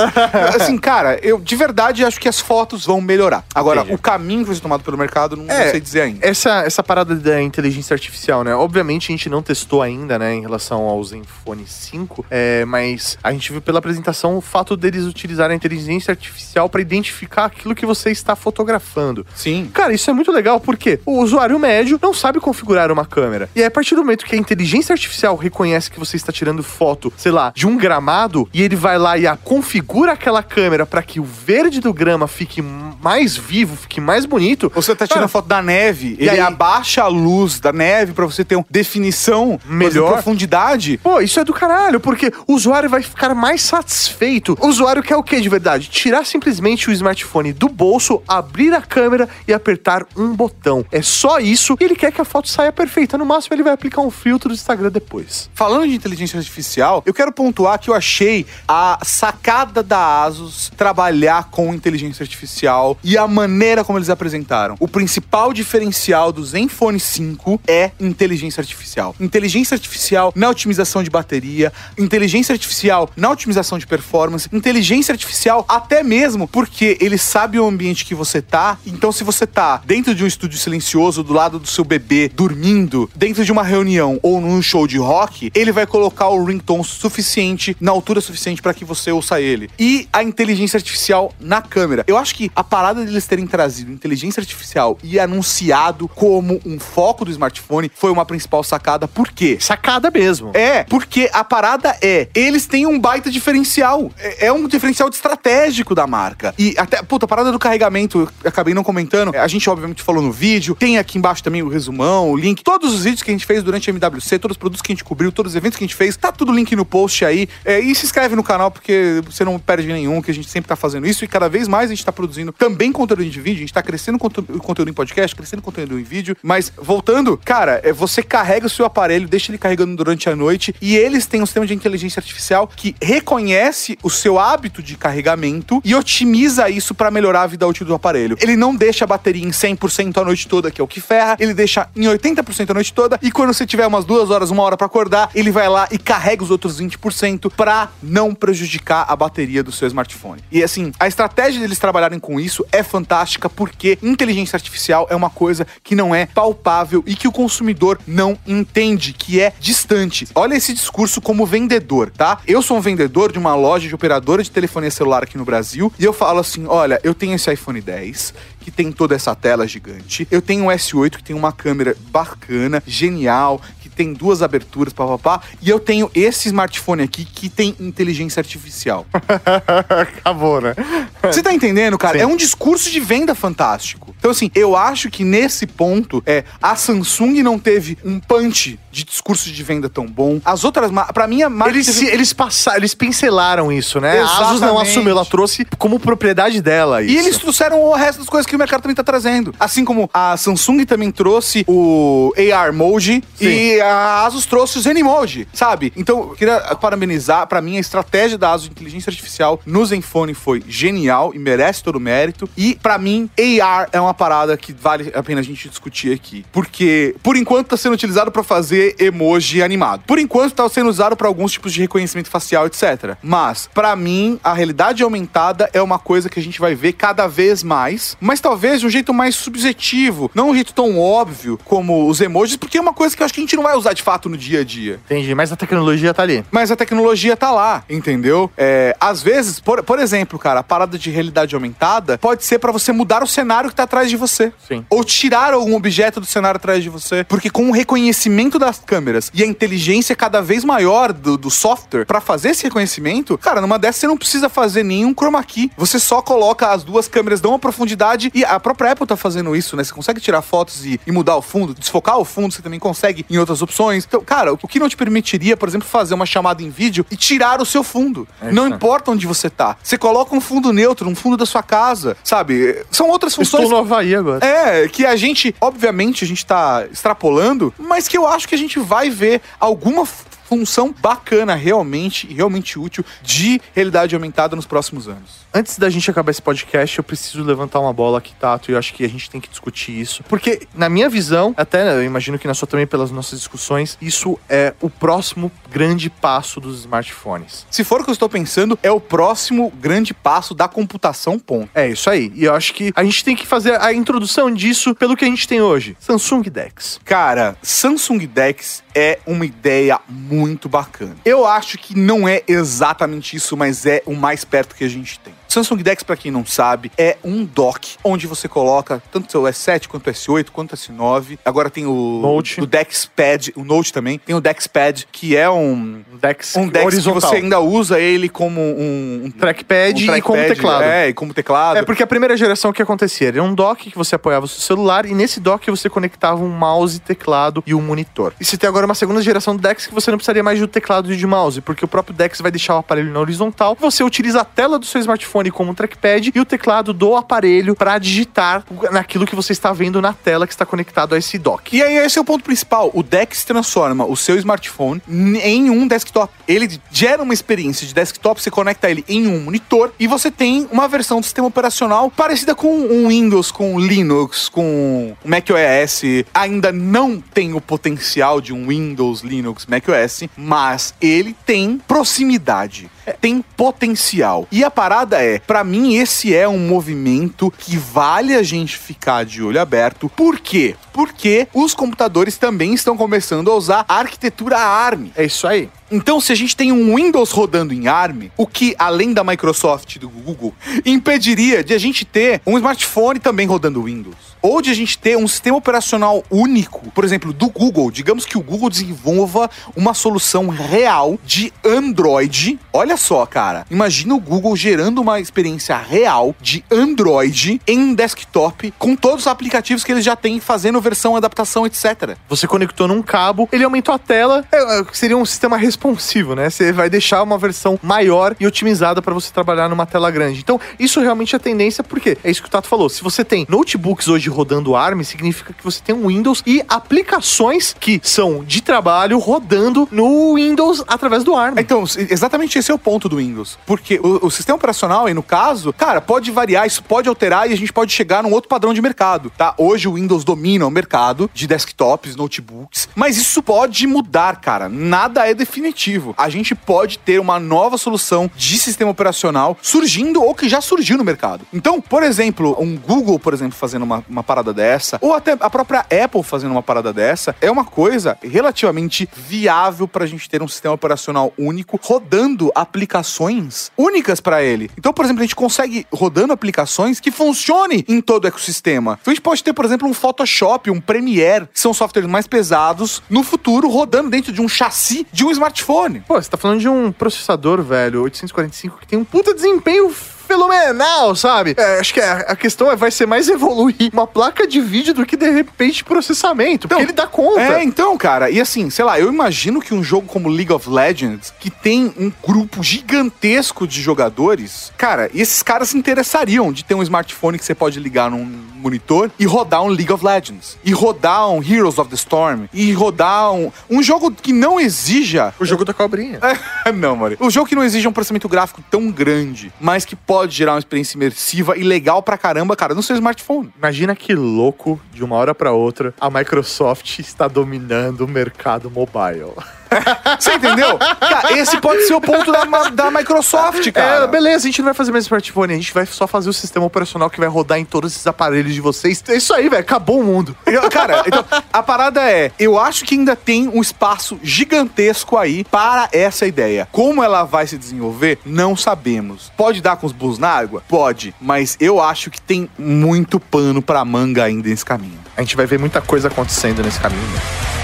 Speaker 1: Assim, cara, eu de verdade acho que as fotos vão melhorar. Agora,
Speaker 2: Entendi.
Speaker 1: o caminho que vai ser tomado pelo mercado, não, não
Speaker 2: É,
Speaker 1: sei dizer ainda.
Speaker 2: Essa, essa parada da inteligência artificial, né? Obviamente a gente não testou ainda, né, em relação ao Zenfone 5, é, mas a gente viu pela apresentação o fato deles utilizarem a inteligência artificial para identificar aquilo que você está fotografando.
Speaker 1: Sim.
Speaker 2: Cara, isso é muito legal porque o usuário médio não sabe configurar uma câmera. E aí, a partir do momento que a inteligência artificial reconhece que você está tirando foto, sei lá, de um gramado, e ele vai lá e a configura aquela câmera para que o verde do grama fique mais vivo, fique mais bonito.
Speaker 1: Você tá tirando
Speaker 2: Cara,
Speaker 1: foto da neve,
Speaker 2: e
Speaker 1: ele
Speaker 2: aí?
Speaker 1: abaixa a luz da neve pra você ter uma definição
Speaker 2: Melhor.
Speaker 1: profundidade.
Speaker 2: Pô, isso é do caralho, porque o usuário vai ficar mais satisfeito. O usuário quer o que de verdade? Tirar simplesmente o smartphone do bolso, abrir a câmera e apertar um botão. É só isso e ele quer que a foto saia perfeita. No máximo, ele vai aplicar um filtro do Instagram depois.
Speaker 1: Falando de inteligência artificial, eu quero pontuar que eu achei a sacada da Asus trabalhar com inteligência artificial e a maneira como eles apresentaram. O principal diferencial do Zenfone 5 é inteligência artificial. Inteligência artificial na otimização de bateria, inteligência artificial na otimização de performance, inteligência artificial até mesmo porque ele sabe o ambiente que você tá. Então, se você tá dentro de um estúdio silencioso, do lado do seu bebê, dormindo, dentro de uma reunião ou num show de rock, ele vai colocar o ringtone suficiente, na altura suficiente para que você ouça ele. E a inteligência artificial na câmera. Eu acho que a parada deles terem trazido inteligência artificial e anunciado como um foco do smartphone foi uma principal sacada. Por quê?
Speaker 2: Sacada mesmo.
Speaker 1: É, porque a parada é, eles têm um baita diferencial. É, é um diferencial estratégico da marca. E até, puta, a parada do carregamento, eu acabei não comentando. A gente, obviamente, falou no vídeo. Tem aqui embaixo também o resumão, o link. Todos os vídeos que a gente fez durante a MWC, todos os produtos que a gente cobriu, todos os eventos que a gente fez, tá tudo link no post aí. É, e se inscreve no canal, porque você não perde nenhum, que a gente sempre tá fazendo isso. E cada vez mais a gente tá produzindo também conteúdo de vídeo. A gente tá crescendo conte- conteúdo em podcast, crescendo conteúdo em vídeo. Mas, voltando, cara, é, você carrega o seu aparelho, deixa ele carregando durante a noite. E eles têm um sistema de inteligência artificial que reconhece o seu hábito de carregamento e otimiza isso pra melhorar a vida útil do aparelho. Ele não deixa a bateria em 100% a noite toda, que é o que ferra. Ele deixa em 80% a noite toda. E quando você tiver umas duas horas, uma hora pra acordar, ele vai lá e carrega os outros 20% pra não prejudicar a bateria do seu smartphone. E assim, a estratégia deles trabalharem com isso é fantástica porque inteligência artificial é uma coisa que não é palpável e que o consumidor não entende, que é distante. Olha esse discurso como vendedor, tá? Eu sou um vendedor de uma loja de operadora de telefonia celular aqui no Brasil e eu falo assim: olha, eu tenho esse iPhone 10 que tem toda essa tela gigante. Eu tenho um S8 que tem uma câmera bacana, genial, que tem duas aberturas, papapá. E eu tenho esse smartphone aqui que tem inteligência artificial.
Speaker 2: Acabou, né?
Speaker 1: Você tá entendendo, cara?
Speaker 2: Sim.
Speaker 1: É um discurso de venda fantástico. Então, assim, eu acho que nesse ponto, é, a Samsung não teve um punch de discurso de venda tão bom. As outras, pra mim, a marca
Speaker 2: Eles,
Speaker 1: teve-
Speaker 2: eles passaram, eles pincelaram isso, né? A Asus não
Speaker 1: Exatamente.
Speaker 2: assumiu, ela trouxe como propriedade dela isso.
Speaker 1: E eles trouxeram o resto das coisas que o mercado também tá trazendo. Assim como a Samsung também trouxe o AR Mode
Speaker 2: Sim.
Speaker 1: e a Asus trouxe o Zen Mode, sabe? Então, eu queria parabenizar. Pra mim, a estratégia da Asus de inteligência artificial no Zenfone foi genial e merece todo o mérito. E, pra mim, AR é uma parada que vale a pena a gente discutir aqui. Porque, por enquanto, tá sendo utilizado pra fazer emoji animado. Por enquanto, tá sendo usado pra alguns tipos de reconhecimento facial, etc. Mas, pra mim, a realidade aumentada é uma coisa que a gente vai ver cada vez mais, mas talvez de um jeito mais subjetivo, não um jeito tão óbvio como os emojis, porque é uma coisa que eu acho que a gente não vai usar de fato no dia a dia.
Speaker 2: Entendi, mas a tecnologia tá ali.
Speaker 1: Mas a tecnologia tá lá, entendeu? É, às vezes, por, por exemplo, cara, a parada de realidade aumentada pode ser pra você mudar o cenário que tá atrás de você.
Speaker 2: Sim.
Speaker 1: Ou tirar algum objeto do cenário atrás de você. Porque com o reconhecimento das câmeras e a inteligência cada vez maior do, do software pra fazer esse reconhecimento, cara, numa dessas você não precisa fazer nenhum chroma key. Você só coloca as duas câmeras, dão uma profundidade e a própria Apple tá fazendo isso, né? Você consegue tirar fotos e, e mudar o fundo, desfocar o fundo, você também consegue em outras opções. Então, cara, o que não te permitiria, por exemplo, fazer uma chamada em vídeo e tirar o seu fundo.
Speaker 2: É
Speaker 1: não importa onde você tá. Você coloca um fundo neutro, um fundo da sua casa, sabe? São outras funções.
Speaker 2: Estou Havaí agora.
Speaker 1: É, que a gente, obviamente, a gente tá extrapolando, mas que eu acho que a gente vai ver alguma função bacana, realmente, realmente útil, de realidade aumentada nos próximos anos.
Speaker 2: Antes da gente acabar esse podcast, eu preciso levantar uma bola aqui, Tato, e eu acho que a gente tem que discutir isso. Porque, na minha visão, até eu imagino que na sua também, pelas nossas discussões, isso é o próximo grande passo dos smartphones.
Speaker 1: Se for o que eu estou pensando, é o próximo grande passo da computação, ponto.
Speaker 2: É isso aí. E eu acho que a gente tem que fazer a introdução disso pelo que a gente tem hoje. Samsung Dex.
Speaker 1: Cara, Samsung Dex é uma ideia muito bacana. Eu acho que não é exatamente isso, mas é o mais perto que a gente tem. Samsung Dex, pra quem não sabe, é um dock onde você coloca tanto o S7 quanto o S8, quanto o S9. Agora tem o
Speaker 2: Note.
Speaker 1: o DexPad, o Note também. Tem o DexPad, que é um
Speaker 2: Dex,
Speaker 1: um Dex
Speaker 2: horizontal.
Speaker 1: que você ainda usa ele como um, um
Speaker 2: Trackpad
Speaker 1: um
Speaker 2: e como teclado.
Speaker 1: É, e como teclado.
Speaker 2: É porque a primeira geração o que acontecia era um dock que você apoiava o seu celular e nesse dock você conectava um mouse, teclado e um monitor. E você tem agora uma segunda geração do Dex que você não precisaria mais do teclado e de mouse, porque o próprio Dex vai deixar o aparelho na horizontal. Você utiliza a tela do seu smartphone como um trackpad e o teclado do aparelho para digitar naquilo que você está vendo na tela que está conectado a esse dock.
Speaker 1: E aí, esse é o ponto principal. O Dex transforma o seu smartphone em um desktop. Ele gera uma experiência de desktop, você conecta ele em um monitor e você tem uma versão do sistema operacional parecida com um Windows, com Linux, com macOS. Ainda não tem o potencial de um Windows, Linux, macOS, mas ele tem proximidade. Tem potencial. E a parada é, pra mim, esse é um movimento que vale a gente ficar de olho aberto. Por quê? Porque os computadores também estão começando a usar a arquitetura ARM.
Speaker 2: É isso aí.
Speaker 1: Então, se a gente tem um Windows rodando em ARM, o que, além da Microsoft e do Google, impediria de a gente ter um smartphone também rodando Windows? Ou de a gente ter um sistema operacional único, por exemplo, do Google. Digamos que o Google desenvolva uma solução real de Android. Olha só, cara. Imagina o Google gerando uma experiência real de Android em desktop com todos os aplicativos que eles já têm fazendo versão, adaptação, etc.
Speaker 2: Você conectou num cabo, ele aumentou a tela, é, é, seria um sistema responsivo, né? Você vai deixar uma versão maior e otimizada para você trabalhar numa tela grande. Então, isso realmente é tendência, porque é isso que o Tato falou. Se você tem notebooks hoje rodando ARM, significa que você tem um Windows e aplicações que são de trabalho rodando no Windows através do ARM.
Speaker 1: Então, exatamente esse é o ponto do Windows. Porque o, o sistema operacional, aí no caso, cara, pode variar, isso pode alterar e a gente pode chegar num outro padrão de mercado, tá? Hoje o Windows domina o mercado de desktops, notebooks, mas isso pode mudar, cara. Nada é definitivo. A gente pode ter uma nova solução de sistema operacional surgindo ou que já surgiu no mercado. Então, por exemplo, um Google, por exemplo, fazendo uma, uma parada dessa, ou até a própria Apple fazendo uma parada dessa, é uma coisa relativamente viável pra gente ter um sistema operacional único rodando aplicações únicas pra ele. Então, por exemplo, a gente consegue rodando aplicações que funcionem em todo o ecossistema. Então, a gente pode ter, por exemplo, um Photoshop, um Premiere, que são softwares mais pesados, no futuro rodando dentro de um chassi de um smartphone.
Speaker 2: Pô, você tá falando de um processador, velho, 845, que tem um puta desempenho fenomenal, sabe? É, acho que a, a questão é, vai ser mais evoluir uma placa de vídeo do que, de repente, processamento. Porque ele dá conta.
Speaker 1: É, então, cara, e assim, sei lá, eu imagino que um jogo como League of Legends, que tem um grupo gigantesco de jogadores, cara, esses caras se interessariam de ter um smartphone que você pode ligar num monitor e rodar um League of Legends, e rodar um Heroes of the Storm, e rodar um, um jogo que não exija.
Speaker 2: O jogo da cobrinha.
Speaker 1: não, mano. O jogo que não exija um processamento gráfico tão grande, mas que pode gerar uma experiência imersiva e legal pra caramba, cara, no seu smartphone.
Speaker 2: Imagina que louco, de uma hora pra outra, a Microsoft está dominando o mercado mobile.
Speaker 1: Você entendeu? Cara, esse pode ser o ponto da, da Microsoft, cara.
Speaker 2: É, beleza, a gente não vai fazer mais smartphone, a gente vai só fazer o sistema operacional que vai rodar em todos esses aparelhos de vocês. É isso aí, velho, acabou o mundo.
Speaker 1: Cara, então, a parada é, eu acho que ainda tem um espaço gigantesco aí para essa ideia. Como ela vai se desenvolver, não sabemos. Pode dar com os burros na água? Pode, mas eu acho que tem muito pano pra manga ainda nesse caminho.
Speaker 2: A gente vai ver muita coisa acontecendo nesse caminho.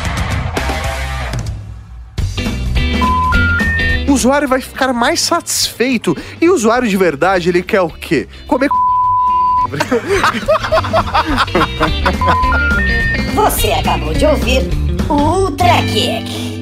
Speaker 2: Usuário vai ficar mais satisfeito. E o usuário de verdade, ele quer o quê? Comer
Speaker 13: Você acabou de ouvir o Ultra Kick.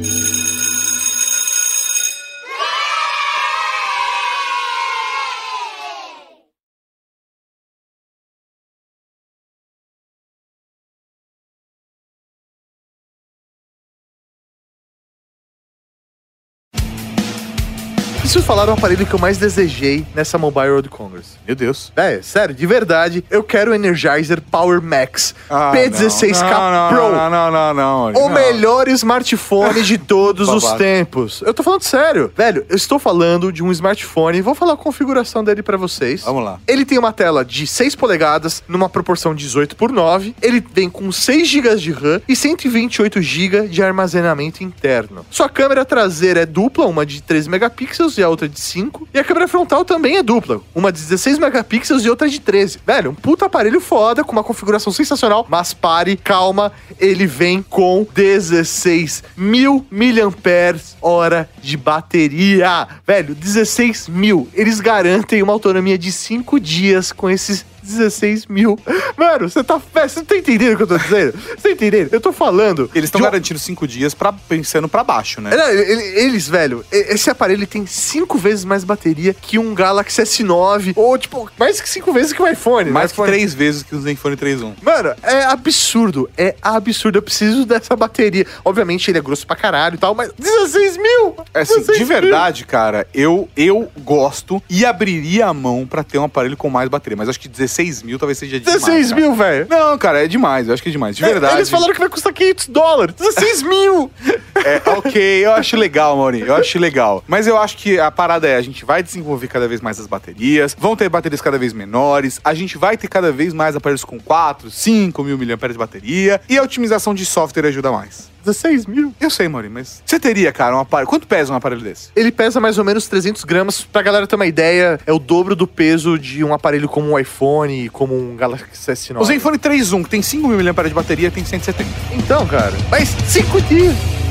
Speaker 2: Preciso falar do aparelho que eu mais desejei nessa Mobile World Congress.
Speaker 1: Meu Deus.
Speaker 2: É, sério, de verdade, eu quero o Energizer Power Max
Speaker 1: Ah,
Speaker 2: P16K
Speaker 1: não, não,
Speaker 2: Pro.
Speaker 1: Não, não, não, não.
Speaker 2: O
Speaker 1: não.
Speaker 2: melhor smartphone de todos os tempos. Eu tô falando sério. Velho, eu estou falando de um smartphone. Vou falar a configuração dele pra vocês.
Speaker 1: Vamos lá.
Speaker 2: Ele tem uma tela de 6 polegadas, numa proporção 18 por 9. Ele vem com 6 GB de RAM e 128 GB de armazenamento interno. Sua câmera traseira é dupla, uma de 13 megapixels e a outra de 5. E a câmera frontal também é dupla, uma de 16 megapixels e outra de 13. Velho, um puta aparelho foda, com uma configuração sensacional. Mas pare, calma, ele vem com 16 mil miliamperes hora de bateria. Velho, 16 mil. Eles garantem uma autonomia de 5 dias com esses 16 mil. Mano, você tá. Você tá entendendo o que eu tô dizendo? Você tá entendendo? Eu tô falando.
Speaker 1: Eles estão
Speaker 2: um-
Speaker 1: garantindo cinco dias pra, pensando pra baixo, né?
Speaker 2: ele- Eles, velho, esse aparelho tem cinco vezes mais bateria que um Galaxy S9. Ou, tipo, mais que cinco vezes que o iPhone.
Speaker 1: Mais
Speaker 2: né?
Speaker 1: que três vezes que o Zenfone 3.1.
Speaker 2: Mano, é absurdo. É absurdo. Eu preciso dessa bateria. Obviamente, ele é grosso pra caralho e tal, mas 16 mil!
Speaker 1: É assim,
Speaker 2: 16
Speaker 1: de
Speaker 2: mil.
Speaker 1: verdade, cara, eu, eu gosto e abriria a mão pra ter um aparelho com mais bateria. Mas acho que 16 mil talvez seja demais.
Speaker 2: 16
Speaker 1: cara.
Speaker 2: mil, velho.
Speaker 1: Não, cara, é demais. Eu acho que é demais. De
Speaker 2: É,
Speaker 1: verdade.
Speaker 2: Eles falaram que vai custar 500 dólares. 16 mil!
Speaker 1: É, ok, eu acho legal, Mauri. Eu acho legal. Mas eu acho que a parada é: a gente vai desenvolver cada vez mais as baterias, vão ter baterias cada vez menores, a gente vai ter cada vez mais aparelhos com 4, 5 mil miliamperes de bateria e a otimização de software ajuda mais.
Speaker 2: 16 mil?
Speaker 1: Eu sei, Mauri, mas você teria, cara, um aparelho. Quanto pesa um aparelho desse?
Speaker 2: Ele pesa mais ou menos 300 gramas. Pra galera ter uma ideia, é o dobro do peso de um aparelho como um iPhone, como um Galaxy S9.
Speaker 1: O Zenfone 3.1, que tem 5 mil miliamperes de bateria, tem 170.
Speaker 2: Então, cara, mas 5 dias.